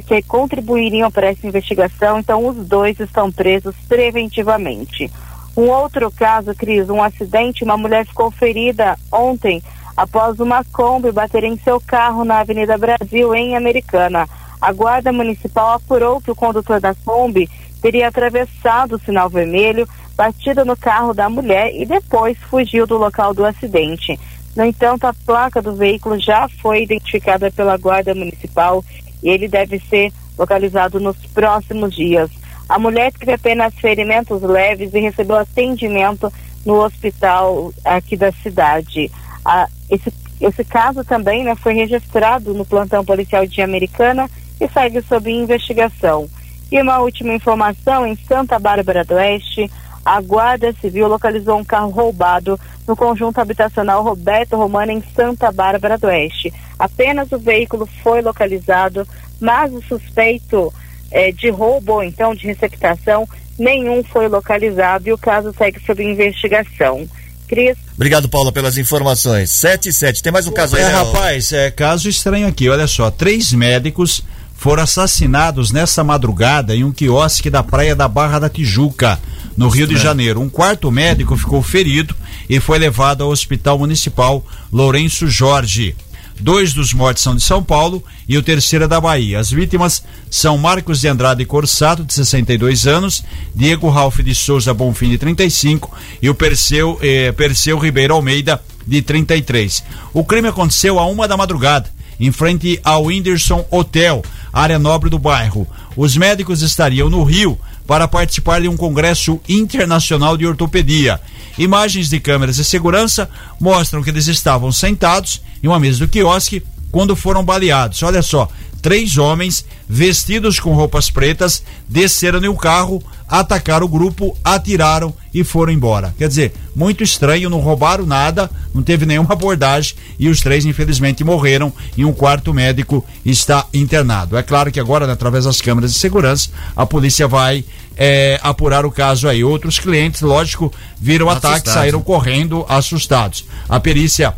que contribuiriam para essa investigação, então os dois estão presos preventivamente. Um outro caso, Cris, um acidente, uma mulher ficou ferida ontem após uma Kombi bater em seu carro na Avenida Brasil, em Americana. A Guarda Municipal apurou que o condutor da Kombi teria atravessado o sinal vermelho, batido no carro da mulher e depois fugiu do local do acidente. No entanto, a placa do veículo já foi identificada pela Guarda Municipal e ele deve ser localizado nos próximos dias. A mulher teve apenas ferimentos leves e recebeu atendimento no hospital aqui da cidade. Ah, esse, esse caso também né, foi registrado no plantão policial de Americana e segue sob investigação. E uma última informação: em Santa Bárbara do Oeste, a Guarda Civil localizou um carro roubado no conjunto habitacional Roberto Romano, em Santa Bárbara do Oeste. Apenas o veículo foi localizado, mas o suspeito eh, de roubo ou então de receptação, nenhum foi localizado e o caso segue sob investigação. Cris. Obrigado, Paula, pelas informações. 7 e 7. Tem mais um caso aí, É, né? rapaz, é caso estranho aqui. Olha só, três médicos foram assassinados nessa madrugada em um quiosque da praia da Barra da Tijuca, no Rio de Janeiro. Um quarto médico ficou ferido e foi levado ao Hospital Municipal Lourenço Jorge. Dois dos mortos são de São Paulo e o terceiro é da Bahia. As vítimas são Marcos de Andrade Corsato, de 62 anos, Diego Ralph de Souza Bonfim, de 35 e o Perseu, eh, Perseu Ribeiro Almeida, de 33. O crime aconteceu a uma da madrugada, em frente ao Whindersson Hotel, área nobre do bairro. Os médicos estariam no Rio para participar de um congresso internacional de ortopedia. Imagens de câmeras de segurança mostram que eles estavam sentados em uma mesa do quiosque quando foram baleados. Olha só, três homens vestidos com roupas pretas desceram em um carro, atacaram o grupo, atiraram e foram embora. Quer dizer, muito estranho, não roubaram nada, não teve nenhuma abordagem e os três infelizmente morreram e um quarto médico está internado. É claro que agora, né, através das câmeras de segurança, a polícia vai é, apurar o caso aí. Outros clientes, lógico, viram o ataque, saíram correndo assustados. A perícia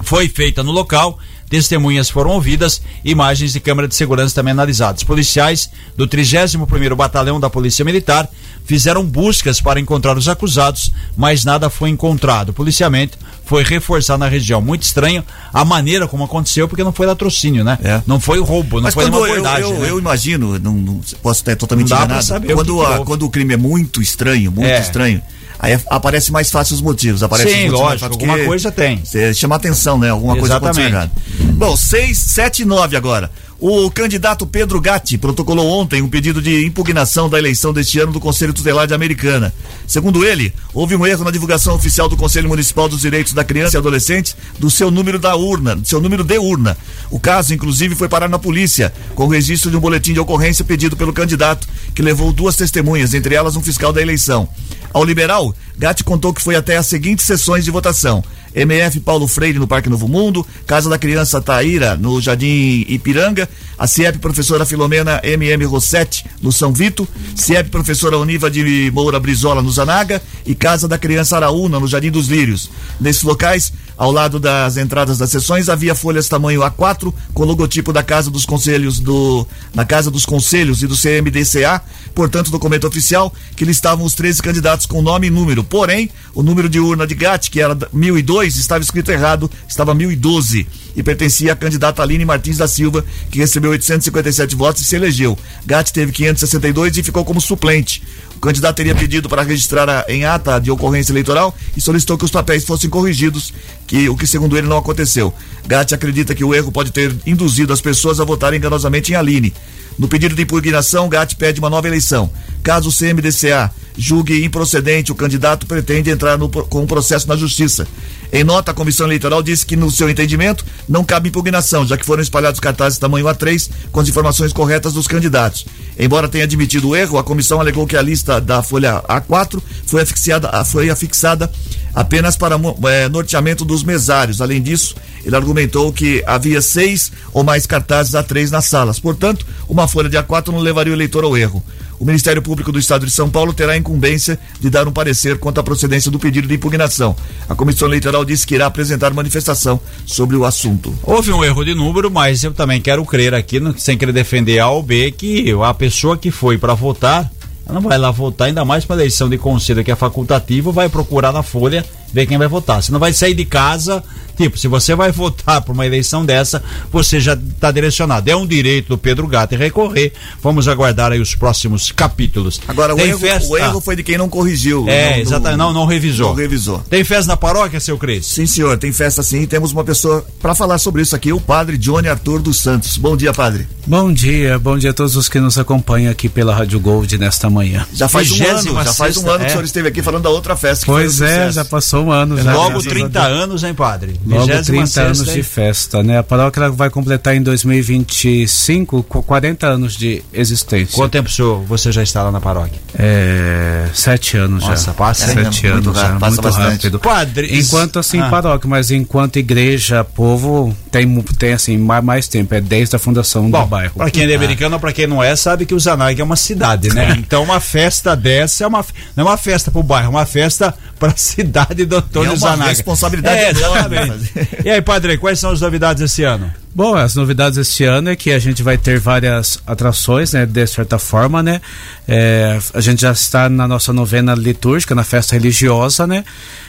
foi feita no local, testemunhas foram ouvidas, imagens de câmera de segurança também analisadas. Policiais do 31º Batalhão da Polícia Militar fizeram buscas para encontrar os acusados, mas nada foi encontrado. O policiamento foi reforçado na região. Muito estranho a maneira como aconteceu, porque não foi latrocínio, né? É. Não foi roubo, não Mas foi quando nenhuma eu, abordagem. eu, né? eu imagino, não, não- posso estar totalmente Não enganado, o quando, que que a- houve. quando o crime é muito estranho, muito É. estranho, aí aparece mais fácil os motivos. Aparece Sim, os motivos mais lógico, alguma coisa tem. Você chama atenção, né? Alguma coisa aconteceu Exatamente. errado. Bom, 6, 7 e 9 agora. O candidato Pedro Gatti protocolou ontem um pedido de impugnação da eleição deste ano do Conselho Tutelar de Americana. Segundo ele, houve um erro na divulgação oficial do Conselho Municipal dos Direitos da Criança e Adolescente do seu número da urna, do seu número de urna. O caso, inclusive, foi parar na polícia, com o registro de um boletim de ocorrência pedido pelo candidato, que levou duas testemunhas, entre elas um fiscal da eleição. Ao liberal, Gatti contou que foi até as seguintes sessões de votação. MF Paulo Freire no Parque Novo Mundo, Casa da Criança Taíra no Jardim Ipiranga, a CIEP Professora Filomena MM Rossetti no São Vito, CIEP Professora Univa de Moura Brizola no Zanaga e Casa da Criança Araúna no Jardim dos Lírios. Nesses locais, ao lado das entradas das sessões, havia folhas tamanho A4 com logotipo da Casa dos Conselhos do na Casa dos Conselhos e do CMDCA, portanto documento oficial que listavam os 13 candidatos com nome e número. Porém, o número de urna de Gatti, que era da- 1002, estava escrito errado, estava 1012 e pertencia à candidata Aline Martins da Silva, que recebeu 857 votos e se elegeu. Gatti teve 562 e ficou como suplente. O candidato teria pedido para registrar a- em ata de ocorrência eleitoral e solicitou que os papéis fossem corrigidos, que o que segundo ele não aconteceu. Gatti acredita que o erro pode ter induzido as pessoas a votarem enganosamente em Aline. No pedido de impugnação, Gatti pede uma nova eleição. Caso o CMDCA julgue improcedente, o candidato pretende entrar no- com um processo na justiça. Em nota, a comissão eleitoral disse que, no seu entendimento, não cabe impugnação, já que foram espalhados cartazes tamanho A3 com as informações corretas dos candidatos. Embora tenha admitido o erro, a comissão alegou que a lista da folha A4 foi afixada, foi afixada apenas para eh, norteamento dos mesários. Além disso, ele argumentou que havia seis ou mais cartazes A3 nas salas. Portanto, uma folha de A4 não levaria o eleitor ao erro. O Ministério Público do Estado de São Paulo terá a incumbência de dar um parecer quanto à procedência do pedido de impugnação. A Comissão Eleitoral disse que irá apresentar manifestação sobre o assunto. Houve um erro de número, mas eu também quero crer aqui, sem querer defender A ou B, que a pessoa que foi para votar, ela não vai lá votar, ainda mais para eleição de conselho que é facultativo, vai procurar na folha ver quem vai votar. Você não vai sair de casa, tipo, se você vai votar por uma eleição dessa, você já está direcionado. É um direito do Pedro Gato recorrer. Vamos aguardar aí os próximos capítulos. Agora, o Tem erro, festa- o erro foi de quem não corrigiu. É, não- exatamente, não, não revisou. Não revisou. Tem festa na paróquia, seu Cris? Sim, senhor, tem festa sim. Temos uma pessoa para falar sobre isso aqui, o padre Johnny Arthur dos Santos. Bom dia, padre. Bom dia, bom dia a todos os que nos acompanham aqui pela Rádio Gold nesta manhã. Já faz um ano, já faz um ano que é. o senhor esteve aqui falando da outra festa. Que Pois foi um é, já passou um ano. Já, Logo graças a 30 Deus. anos, hein, padre? Logo 26ª 30 anos de festa, né? A paróquia vai completar em 2025 com 40 anos de existência. Quanto tempo senhor, você já está lá na paróquia? É, sete anos Nossa, já. passa, sete É, muito anos rápido, já, passa muito bastante. rápido. Padre, Enquanto assim Ah. paróquia, mas enquanto igreja, povo, tem, tem assim, mais, mais tempo, é desde a fundação Bom, do bairro. pra quem é americano ou pra quem não é, sabe que o Zanag é uma cidade, né? Então uma festa dessa é uma, não é uma festa pro bairro, é uma festa pra cidade do Antônio É uma Zanaga. responsabilidade é, enorme exatamente. E aí, padre, quais são as novidades esse ano? Bom, as novidades esse ano é que a gente vai ter várias atrações, né, de certa forma, né? É, a gente já está na nossa novena litúrgica, na festa religiosa, né?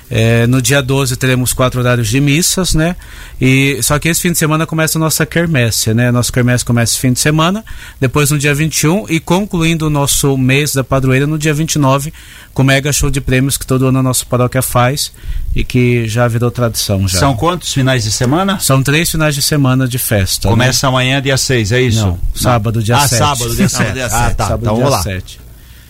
É, no dia 12 teremos quatro horários de missas, né? E só que esse fim de semana começa a nossa quermesse, né? Nossa quermesse começa esse fim de semana, depois no dia 21 e concluindo o nosso mês da padroeira no dia 29, com o mega show de prêmios que todo ano a nossa paróquia faz e que já virou tradição já. São quantos finais de semana? São três finais de semana de festa. né? Começa amanhã, dia 6, é isso? Não, sábado, dia ah, 7. sábado, dia Sábado, 7. dia Ah, tá. Sábado, então dia vamos lá. 7.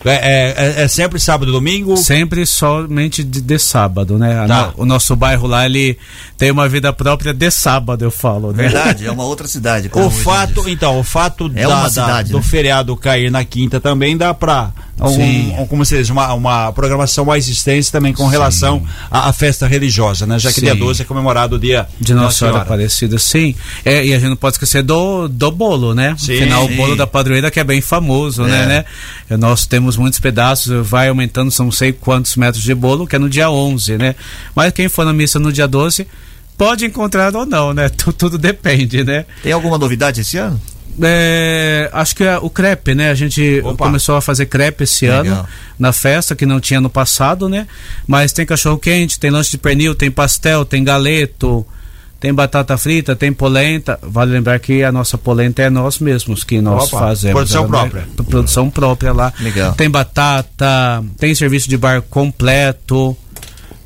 É, é- é- é sempre sábado e domingo? Sempre somente de, de sábado, né? Tá. no- o nosso bairro lá, ele tem uma vida própria de sábado, eu falo, né? Verdade, é uma outra cidade. O fato, diz. então, o fato É da- uma da- cidade, do né? feriado cair na quinta também dá pra um, um- como se diz, uma, uma programação mais extensa também com relação à, à festa religiosa, né? Já que Sim. dia 12 é comemorado o dia De Nossa Senhora Senhora. Aparecida, sim. É, e a gente não pode esquecer do, do bolo, né? Sim, Afinal, sim. o bolo da padroeira que é bem famoso, É. né, né? E Nós temos muitos pedaços, vai aumentando, são não sei quantos metros de bolo, que é no dia 11, né? Mas quem for na missa no dia 12, pode encontrar ou não, né? Tu- Tudo depende, né? Tem alguma novidade esse ano? É, acho que é o crepe, né? A gente Opa. começou a fazer crepe esse Legal. ano na festa, que não tinha no passado, né? Mas tem cachorro quente, tem lanche de pernil, tem pastel, tem galeto, tem batata frita, tem polenta. Vale lembrar que a nossa polenta é nós mesmos que nós Opa, fazemos. produção Ela é- própria. Produção própria lá. Legal. Tem batata, tem serviço de bar completo.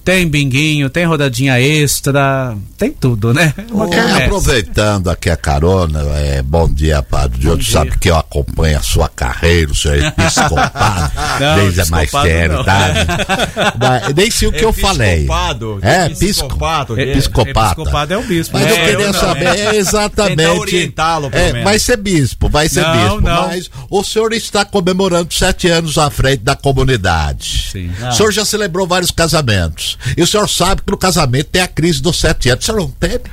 Tem binguinho, tem rodadinha extra, tem tudo, né? Uma É, quermesse. aproveitando aqui a carona, é, bom dia, Padre Diogo. Sabe que eu acompanho a sua carreira, o senhor é episcopado Não, desde a mais episcopado não. idade. Nem sei o que eu falei. Episcopado? É, pisco. episcopado, É, que é? episcopata. Episcopado é o bispo. Mas né? eu queria não, saber né? é exatamente. É, vai ser bispo, vai ser Não, bispo. não. Mas o senhor está comemorando sete anos à frente da comunidade. Sim. O senhor já celebrou vários casamentos. E o senhor sabe que no casamento tem a crise dos sete anos. O senhor não teve?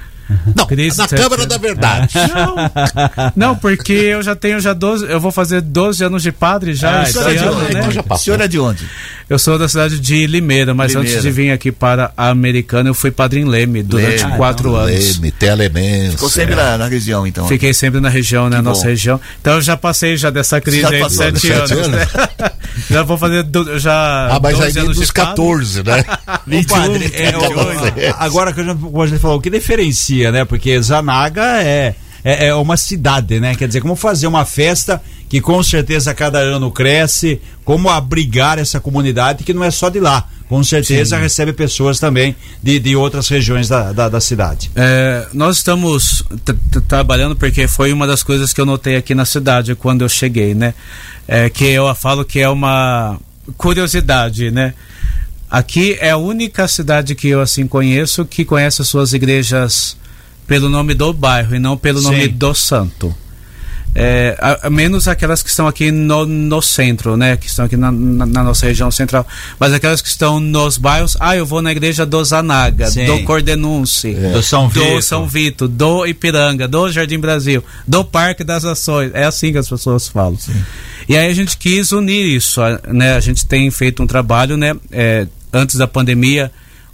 Não, Crise na Câmara da Verdade. Não, porque eu já tenho já 12, eu vou fazer 12 anos de padre já Ah, esse então é de ano, onde? né? Então já O passou. senhor é de onde? Eu sou da cidade de Limeira, mas Limeira. antes de vir aqui para a Americana, eu fui padre em Leme durante Leme. quatro anos. Leme, Telemense. Ficou sempre na, na região, então. Fiquei sempre na região, né? Que Nossa bom. região. Então eu já passei já dessa crise Já aí de sete sete anos. né? já vou fazer do- já. Ah, mas 12 aí anos dos de padre. 14, né? Ô, padre, é, o- agora que a gente falar, o que diferencia, né? Porque Zanaga é, é, é uma cidade, né? Quer dizer, como fazer uma festa que com certeza cada ano cresce, como abrigar essa comunidade que não é só de lá. Com certeza recebe pessoas também de, de outras regiões da, da, da cidade. É, nós estamos trabalhando porque foi uma das coisas que eu notei aqui na cidade quando eu cheguei, né? É, que eu falo que é uma curiosidade, né? Aqui é a única cidade que eu assim conheço que conhece as suas igrejas pelo nome do bairro e não pelo nome Sim. do santo. É, a, a menos aquelas que estão aqui no, no centro, né? Que estão aqui na, na- na nossa região central. Mas aquelas que estão nos bairros, ah, eu vou na igreja do Zanaga, Sim. do Cordenunce, Do São do Vito. São Vito, do Ipiranga, do Jardim Brasil, do Parque das Ações. É assim que as pessoas falam. E aí a gente quis unir isso, a- né? A gente tem feito um trabalho, né? é, antes da pandemia,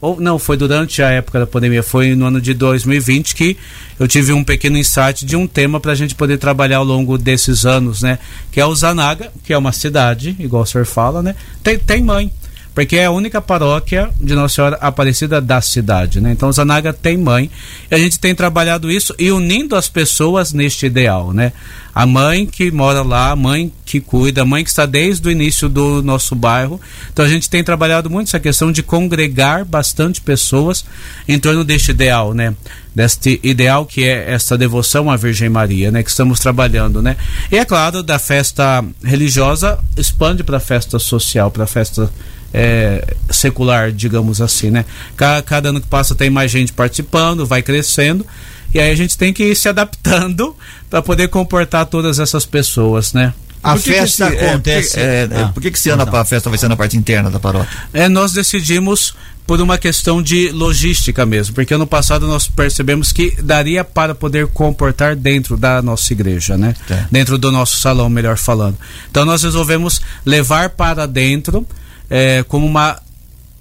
ou não, foi durante a época da pandemia, foi no ano de 2020 que eu tive um pequeno insight de um tema para a gente poder trabalhar ao longo desses anos, né? Que é o Zanaga, que é uma cidade, igual o senhor fala, né? Tem, tem mãe. Porque é a única paróquia de Nossa Senhora Aparecida da cidade, né? Então Zanaga tem mãe e a gente tem trabalhado isso e unindo as pessoas neste ideal, né? A mãe que mora lá, a mãe que cuida, a mãe que está desde o início do nosso bairro. Então a gente tem trabalhado muito essa questão de congregar bastante pessoas em torno deste ideal, né? Deste ideal que é esta devoção à Virgem Maria, né? Que estamos trabalhando, né? E é claro, da festa religiosa expande para a festa social, para a festa é, secular, digamos assim, né? Cada, cada, ano que passa tem mais gente participando, vai crescendo. E aí a gente tem que ir se adaptando para poder comportar todas essas pessoas, né? A que festa que, acontece. É, é, ah, por que, que esse ano a festa vai ser na parte interna da paróquia? É, nós decidimos por uma questão de logística mesmo, porque ano passado nós percebemos que daria para poder comportar dentro da nossa igreja, né? É. Dentro do nosso salão, melhor falando. Então nós resolvemos levar para dentro é, como uma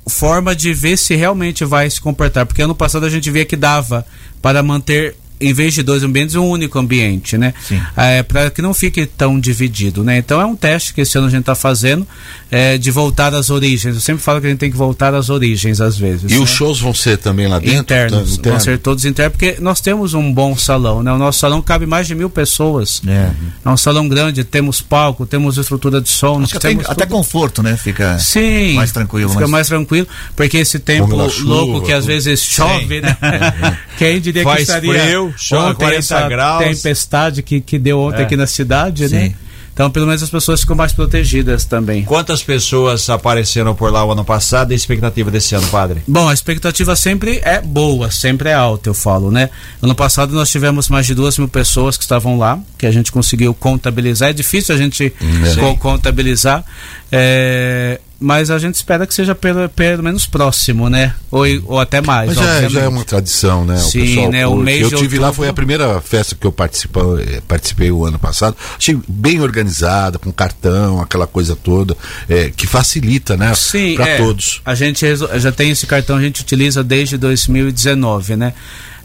forma de ver se realmente vai se comportar. Porque ano passado a gente via que dava para manter em vez de dois ambientes, um único ambiente, né? É, para que não fique tão dividido, né? Então é um teste que esse ano a gente está fazendo é, de voltar às origens. Eu sempre falo que a gente tem que voltar às origens às vezes. E né? os shows vão ser também lá dentro? Internos, interno. vão ser todos internos, porque nós temos um bom salão, né? O nosso salão cabe mais de mil pessoas. É, é um salão grande, temos palco, temos estrutura de som. Nós temos até, conforto, né? Fica Sim, mais tranquilo. Fica mais tranquilo, porque esse tempo louco que às vezes chove, Sim. né? Quem diria Faz que estaria frio, chove 40 graus. tempestade que, que deu ontem é. aqui na cidade, né? Sim. né? Então, pelo menos as pessoas ficam mais protegidas também. Quantas pessoas apareceram por lá o ano passado e a expectativa desse ano, padre? Bom, a expectativa sempre é boa, sempre é alta, eu falo, né? Ano passado nós tivemos mais de duas mil pessoas que estavam lá, que a gente conseguiu contabilizar. É difícil a gente é. contabilizar. É, mas a gente espera que seja pelo, pelo menos próximo, né? Ou, ou até mais. Mas já, já, é uma tradição, né? Sim, o pessoal, né? O mês eu tive outubro... lá, foi a primeira festa que eu participei, eh, participei o ano passado. Achei bem organizada, com cartão, aquela coisa toda, é, que facilita, né? Sim, para é, todos. A gente já tem esse cartão, a gente utiliza desde 2019, né?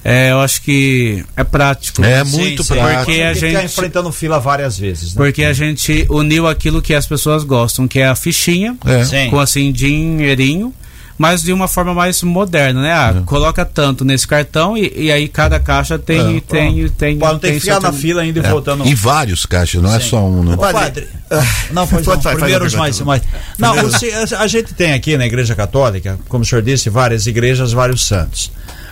É, eu acho que é prático. É muito sim, prático. Porque a gente enfrentando fila várias vezes. Né? Porque a gente uniu aquilo que as pessoas gostam, que é a fichinha, é. com assim dinheirinho mas de uma forma mais moderna, né? Ah, é. coloca tanto nesse cartão e, e aí cada caixa tem é. tem tem Pode tem, tem que ficar na fila ainda e é. voltando. Em vários caixas, não é Sim. é só um, né? Padre, ah, não, pode, pode, pode primeiro os mais, mais. Não, a gente tem aqui na Igreja Católica, como o senhor disse, várias igrejas, vários santos.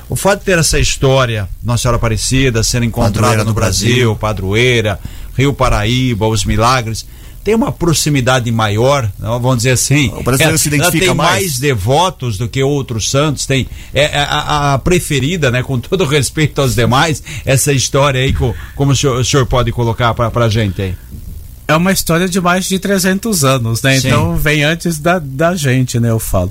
O fato de ter essa história, Nossa Senhora Aparecida, sendo encontrada no Brasil, Brasil, padroeira, Rio Paraíba, os milagres, tem uma proximidade maior, vamos dizer assim. O brasileiro é, se identifica tem mais. mais devotos do que outros santos, tem é, é a, a, preferida, né, com todo respeito aos demais, essa história aí, como o senhor, o senhor pode colocar para a gente aí? é uma história de mais de 300 anos, né? Sim. Então vem antes da, da gente, né? Eu falo.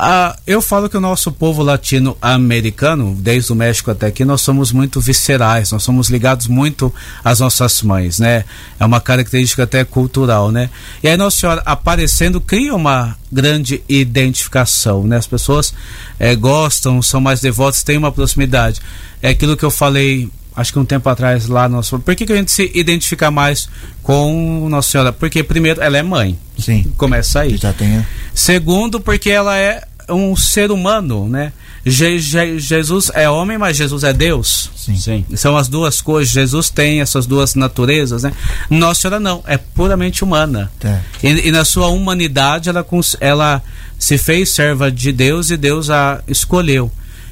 Ah, eu falo que o nosso povo latino-americano, desde o México até aqui, nós somos muito viscerais, nós somos ligados muito às nossas mães, né? É uma característica até cultural, né? E aí Nossa Senhora aparecendo cria uma grande identificação, né? As pessoas é, gostam, são mais devotas, têm uma proximidade. É aquilo que eu falei acho que um tempo atrás lá nós por que, que a gente se identifica mais com Nossa Senhora? Porque primeiro ela é mãe. Sim. Começa aí. Já tem. Segundo, porque ela é um ser humano, né? Je, Je, Jesus é homem, mas Jesus é Deus. Sim. Sim. São as duas coisas. Jesus tem essas duas naturezas, né? Nossa Senhora não, é puramente humana. É. E, e, na sua humanidade ela, ela se fez serva de Deus e Deus a escolheu.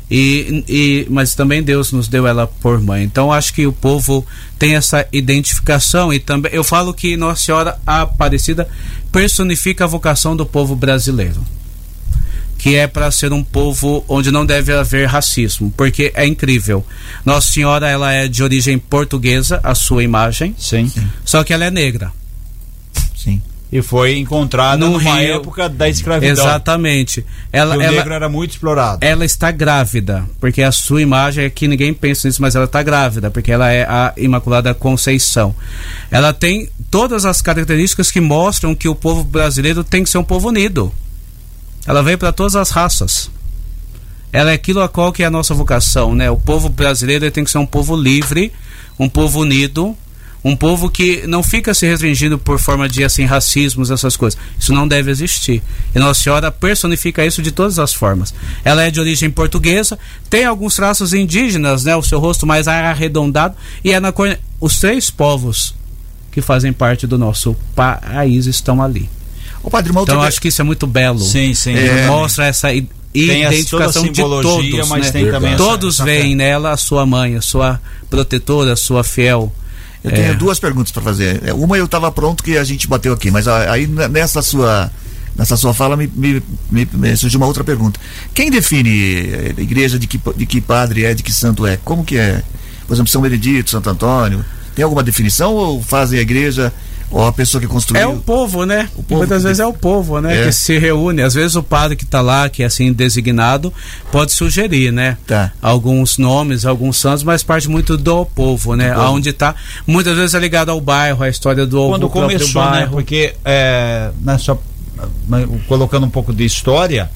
E, e, mas também Deus nos deu ela por mãe. Então acho que o povo tem essa identificação e também eu falo que Nossa Senhora Aparecida personifica a vocação do povo brasileiro. Que é para ser um povo onde não deve haver racismo, porque é incrível. Nossa Senhora ela é de origem portuguesa, a sua imagem. Sim. Só que ela é negra. Sim e foi encontrada no numa Rio, época da escravidão. Exatamente. Ela, o ela, negro era muito explorado. Ela está grávida, porque a sua imagem é que ninguém pensa nisso, mas ela está grávida, porque ela é a Imaculada Conceição. Ela tem todas as características que mostram que o povo brasileiro tem que ser um povo unido. Ela veio para todas as raças. Ela é aquilo a qual que é a nossa vocação, né? O povo brasileiro tem que ser um povo livre, um povo unido, Um povo que não fica se restringindo por forma de assim racismos, essas coisas. Isso não deve existir. E Nossa Senhora personifica isso de todas as formas. Ela é de origem portuguesa, tem alguns traços indígenas, né? O seu rosto mais arredondado e é na os três povos que fazem parte do nosso país estão ali. Ô, padre, uma outra Então eu acho que isso é muito belo. Sim, sim. Ele É. mostra essa i- Tem a- identificação de todos, mas né? tem também essa- todos veem nela a sua mãe, a sua protetora, a sua fiel. Eu É. tenho duas perguntas para fazer. É, Uma eu estava pronto que a gente bateu aqui, mas aí nessa sua nessa sua fala me, me, me- me surgiu uma outra pergunta. Quem define eh, a igreja de que, de que padre é, de que santo é? Como que é? Por exemplo, São Benedito, Santo Antônio, tem alguma definição ou fazem a igreja ou a pessoa que construiu? É o povo, né? O povo Muitas que- vezes é o povo, né? É. Que se reúne. Às vezes o padre que está lá, que é assim designado, pode sugerir, né? Tá. Alguns nomes, alguns santos, mas parte muito do povo, né? povo. Aonde está. Muitas vezes é ligado ao bairro, à história do, quando do próprio começou, né? bairro. Porque é, né, só mas, colocando um pouco de história,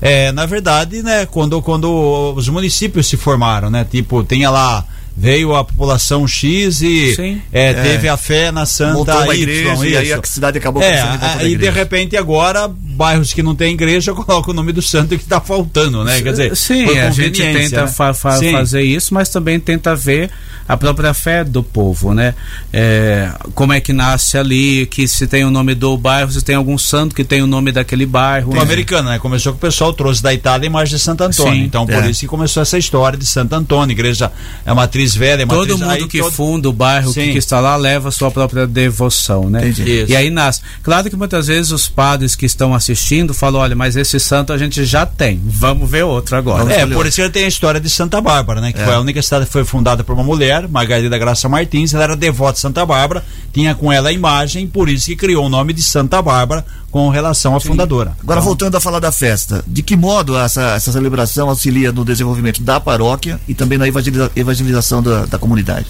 é, na verdade, né, quando, quando os municípios se formaram, né? Tipo, tinha lá veio a população X e Sim. é, teve a fé na Santa Y, igreja e aí a cidade acabou É, da aí de repente agora bairros que não tem igreja colocam o nome do santo que está faltando, né? Quer dizer, Sim, a gente tenta né? fa- fa- Sim. fazer isso, mas também tenta ver a própria fé do povo, né? É, como é que nasce ali, que se tem o nome do bairro, se tem algum santo que tem o nome daquele bairro. O americano, né? Começou que o pessoal trouxe da Itália a imagem de Santo Antônio. Sim. então, por É. isso que começou essa história de Santo Antônio. Igreja é matriz velha, é matriz... Todo mundo aí que todo- funda o bairro, que, Sim. que está lá, leva a sua própria devoção, né? Entendi. Isso. E aí nasce. Claro que muitas vezes os padres que estão assistindo falam, olha, mas esse santo a gente já tem, vamos ver outro agora. Vamos É, por isso que ele tem a história de Santa Bárbara, né? Que É. foi a única cidade que foi fundada por uma mulher, Margarida Graça Martins. Ela era devota de Santa Bárbara, tinha com ela a imagem, por isso que criou o nome de Santa Bárbara com relação à fundadora. Agora, Então, voltando a falar da festa, de que modo essa, essa celebração auxilia no desenvolvimento da paróquia e também na evangeliza- evangelização da, da comunidade?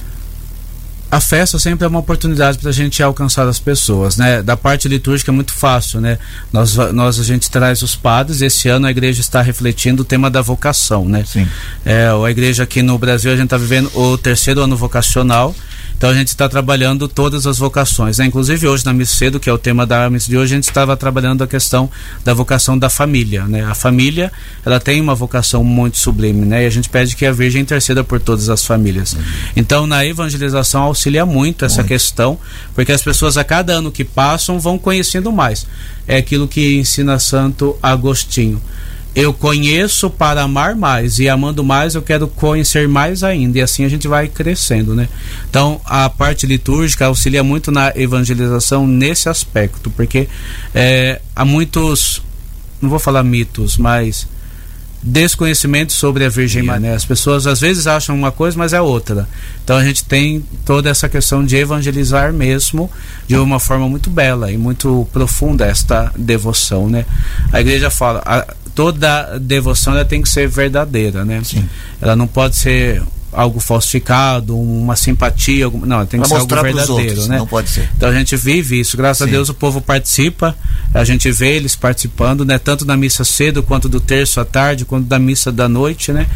A festa sempre é uma oportunidade para a gente alcançar as pessoas, né? Da parte litúrgica é muito fácil, né? Nós, nós a gente traz os padres. Esse ano a igreja está refletindo o tema da vocação, né? Sim. É, a igreja aqui no Brasil a gente está vivendo o terceiro ano vocacional. Então a gente está trabalhando todas as vocações, né? Inclusive hoje na missa cedo, que é o tema da missa de hoje, a gente estava trabalhando a questão da vocação da família, né? A família, ela tem uma vocação muito sublime, né? E a gente pede que a Virgem interceda por todas as famílias. Então na evangelização auxilia muito essa questão, porque as pessoas a cada ano que passam vão conhecendo mais. É aquilo que ensina Santo Agostinho. Eu conheço para amar mais e amando mais eu quero conhecer mais ainda e assim a gente vai crescendo, né? Então a parte litúrgica auxilia muito na evangelização nesse aspecto, porque é, há muitos, não vou falar mitos, mas desconhecimento sobre a Virgem Maria. As pessoas às vezes acham uma coisa, mas é outra. Então a gente tem toda essa questão de evangelizar mesmo de uma forma muito bela e muito profunda esta devoção, né? A igreja fala, a- toda devoção ela tem que ser verdadeira, né? Sim. Ela não pode ser algo falsificado, uma simpatia, não, tem que Pra ser algo verdadeiro, outros, né? não pode ser. Então a gente vive isso, graças Sim. a Deus o povo participa, a gente vê eles participando, né? Tanto da missa cedo, quanto do terço à tarde, quanto da missa da noite, né?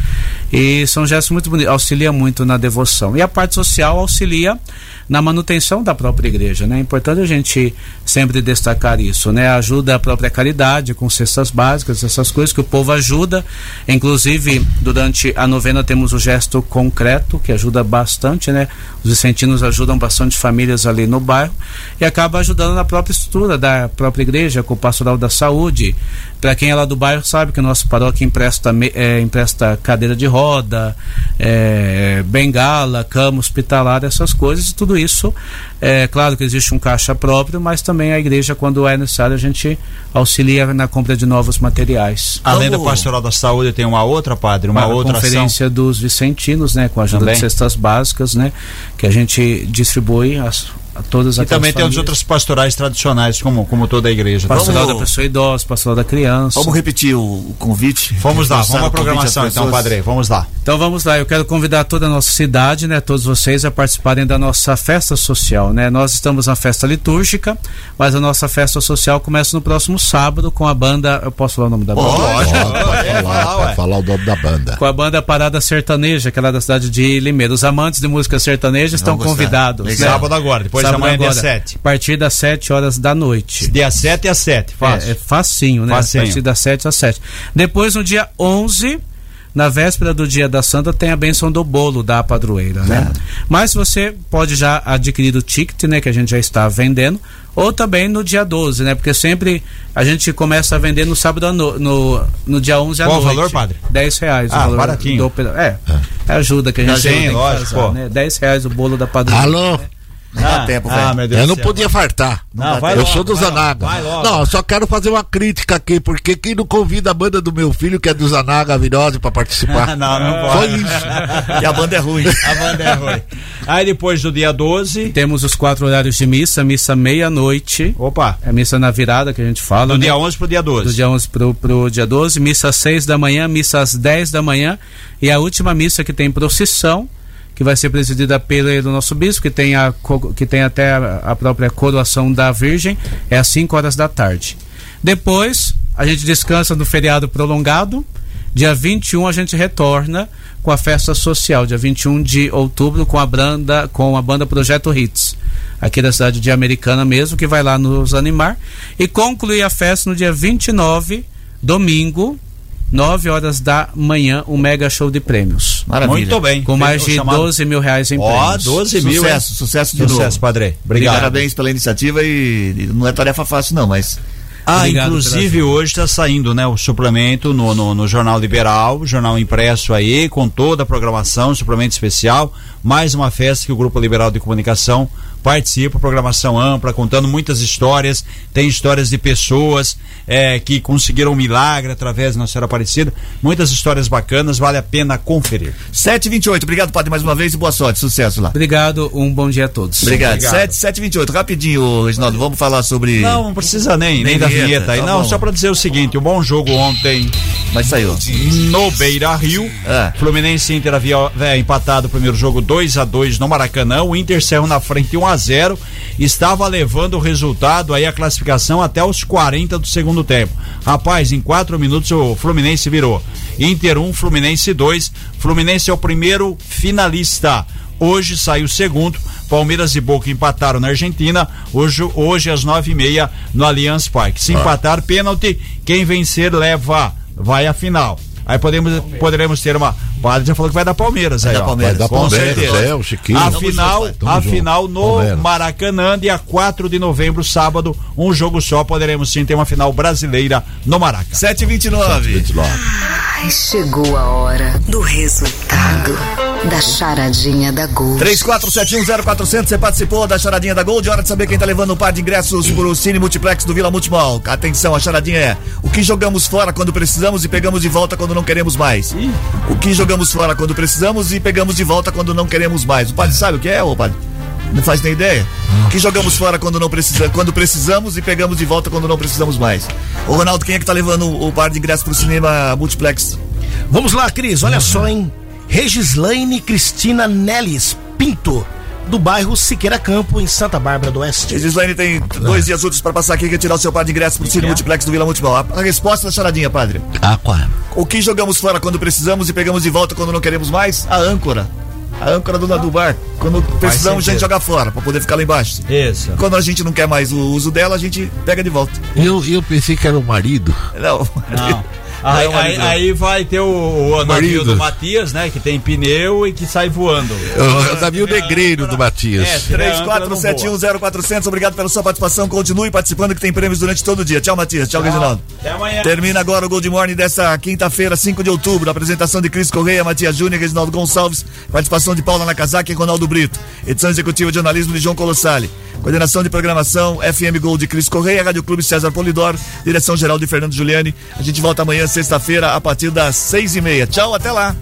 E são gestos muito bonitos, auxilia muito na devoção. E a parte social auxilia na manutenção da própria igreja, né? É importante a gente sempre destacar isso, né? Ajuda a própria caridade com cestas básicas, essas coisas que o povo ajuda. Inclusive, durante a novena temos o gesto concreto, que ajuda bastante, né? Os vicentinos ajudam bastante famílias ali no bairro e acaba ajudando na própria estrutura da própria igreja, com o pastoral da saúde. Para quem é lá do bairro sabe que o nosso paróquia empresta, eh, empresta cadeira de roda, eh, bengala, cama hospitalar, essas coisas, e tudo isso. É claro que existe um caixa próprio, mas também a igreja, quando é necessário, a gente auxilia na compra de novos materiais. Além da Vamos- pastoral da saúde, tem uma outra, padre, uma a outra ação. conferência dos vicentinos, né, com a ajuda Também. de cestas básicas, né, que a gente distribui as- todas E também tem as outras pastorais tradicionais, como, como toda a igreja. Pastoral Vamos- da pessoa idosa, pastoral da criança. Vamos repetir o, o convite? Vamos lá, vamos à programação então, padre. Vamos lá. Então vamos lá, eu quero convidar toda a nossa cidade, né, todos vocês a participarem da nossa festa social, né? Nós estamos na festa litúrgica, mas a nossa festa social começa no próximo sábado com a banda, eu posso falar o nome da banda? Pode, pode É, falar, falar, pode falar o nome da banda. Com a banda Parada Sertaneja, que é lá da cidade de Limeira. Os amantes de música sertaneja estão convidados. Né? Sábado agora, depois Sábado da manhã, dia agora, 7. A partir das 7 horas da noite. Dia 7 às 7, fácil. É, é facinho, né? Facinho. A partir das 7 às 7. Depois, no dia 11, na véspera do dia da Santa, tem a benção do bolo da padroeira, né? Mas você pode já adquirir o ticket, né? Que a gente já está vendendo. Ou também no dia 12, né? Porque sempre a gente começa a vender no sábado, à no, no, no dia 11 à Qual o noite. valor, padre? 10 reais. o Ah, valor baratinho. do é, é ajuda que a gente Sim, tem que lógico, fazer, pô. né? 10 reais o bolo da padroeira. Alô? Não dá tempo, velho. Ah, meu Deus Eu não céu. podia fartar. Não, vai eu logo, sou do Zanaga. logo. Não, eu só quero fazer uma crítica aqui, porque quem não convida a banda do meu filho, que é do Zanaga Virose, pra participar? não, não Foi pode. isso. E a banda é ruim. A banda é ruim. Aí depois do dia 12. Temos os quatro horários de missa, missa meia-noite. Opa, É missa na virada que a gente fala. do né? dia 11 pro dia 12. do dia 11 pro, pro dia 12, missa às 6 da manhã, missa às 10 da manhã e a última missa que tem procissão, que vai ser presidida pelo nosso bispo, que tem, a, que tem até a, própria coroação da Virgem, é às 5 horas da tarde. Depois, a gente descansa no feriado prolongado. Dia 21 a gente retorna com a festa social, dia 21 de outubro, com a banda, com a banda Projeto Hits, aqui da cidade de Americana mesmo, que vai lá nos animar. E concluir a festa no dia 29, domingo, 9 horas da manhã, um mega show de prêmios. Maravilha. Muito bem. Com mais de chamado- 12 mil reais em Ó, prêmios. 12 mil. Sucesso, sucesso de Sucesso, novo. padre. Obrigado. Parabéns pela iniciativa e, não é tarefa fácil não, mas Ah, Obrigado inclusive hoje está saindo, né, o suplemento no, no, no Jornal Liberal, jornal impresso aí, com toda a programação, suplemento especial, mais uma festa que o Grupo Liberal de Comunicação participa, programação ampla, contando muitas histórias, tem histórias de pessoas eh, que conseguiram um milagre através de Nossa Senhora Aparecida, muitas histórias bacanas, vale a pena conferir. 728. Obrigado, padre, mais uma vez e boa sorte. Sucesso lá. Obrigado, um bom dia a todos. Obrigado. Obrigado. 7, 728. Rapidinho, Reginaldo, vamos falar sobre. Não, não precisa nem, nem, Nem da vinheta, vinheta aí, tá não, bom. só para dizer o seguinte, o bom jogo ontem Mas saiu. no Beira Rio. É. Fluminense e Inter havia é, empatado o primeiro jogo 2 a 2 no Maracanã. O Inter saiu na frente 1 a 0 Estava levando o resultado aí a classificação até os 40 do segundo tempo. Rapaz, em quatro minutos o Fluminense virou. Inter 1, Fluminense 2. Fluminense é o primeiro finalista. Hoje saiu o segundo. Palmeiras e Boca empataram na Argentina. Hoje, hoje às nove e meia no Allianz Parque. Se empatar, pênalti. Quem vencer leva. Vai à final. Aí podemos, poderemos ter uma. O padre já falou que vai dar Palmeiras aí, dar ó. Palmeiras. Vai dar Com Palmeiras, certeza. é, o Chiquinho. A final, a no Palmeiras. Maracanã, dia 4 de novembro, sábado, um jogo só. Poderemos sim ter uma final brasileira no Maracanã. 729. Ai, chegou a hora do resultado da charadinha da Gol. 34710400, você participou da charadinha da Gold. Hora de saber quem tá levando um par de ingressos pro Cine Multiplex do Vila Multimol. Atenção, a charadinha é: o que jogamos fora quando precisamos e pegamos de volta quando não queremos mais? O que jogamos fora quando precisamos e pegamos de volta quando não queremos mais? O padre sabe o que é, ô padre? Não faz nem ideia? O que jogamos fora quando não precisa, quando precisamos e pegamos de volta quando não precisamos mais? Ô Ronaldo, quem é que tá levando o par de ingressos pro cinema Multiplex? Vamos lá, Cris, olha só, hein? Regislaine Cristina Nelis Pinto, do bairro Siqueira Campo, em Santa Bárbara do Oeste. Gislaine tem dois dias úteis para passar aqui e retirar o seu par de ingressos pro Cine Multiplex do Vila Multimol. A, resposta da charadinha, padre. Ah, qual? O que jogamos fora quando precisamos e pegamos de volta quando não queremos mais? A âncora. A âncora do, do bar. Quando precisamos, a gente joga fora para poder ficar lá embaixo. Isso. Quando a gente não quer mais o uso dela, a gente pega de volta. Eu, eu pensei que era o marido. Não. Não. Aí, aí, aí vai ter o, o navio Marido. do Matias, né? Que tem pneu e que sai voando. O navio negreiro do Matias. É, se tiver âncora, não voa. 34710400, obrigado pela sua participação. Continue participando que tem prêmios durante todo o dia. Tchau, Matias. Tchau, Reginaldo. Até amanhã. Termina agora o Gold Morning dessa quinta-feira, 5 de outubro. Apresentação de Cris Correia, Matias Júnior, Reginaldo Gonçalves. Participação de Paula Nakazaki e Ronaldo Brito. Edição executiva de jornalismo de João Colossali. Coordenação de programação FM Gold de Cris Correia, Rádio Clube César Polidoro. Direção geral de Fernando Giuliani. A gente volta amanhã, sexta-feira, a partir das seis e meia. Tchau, até lá.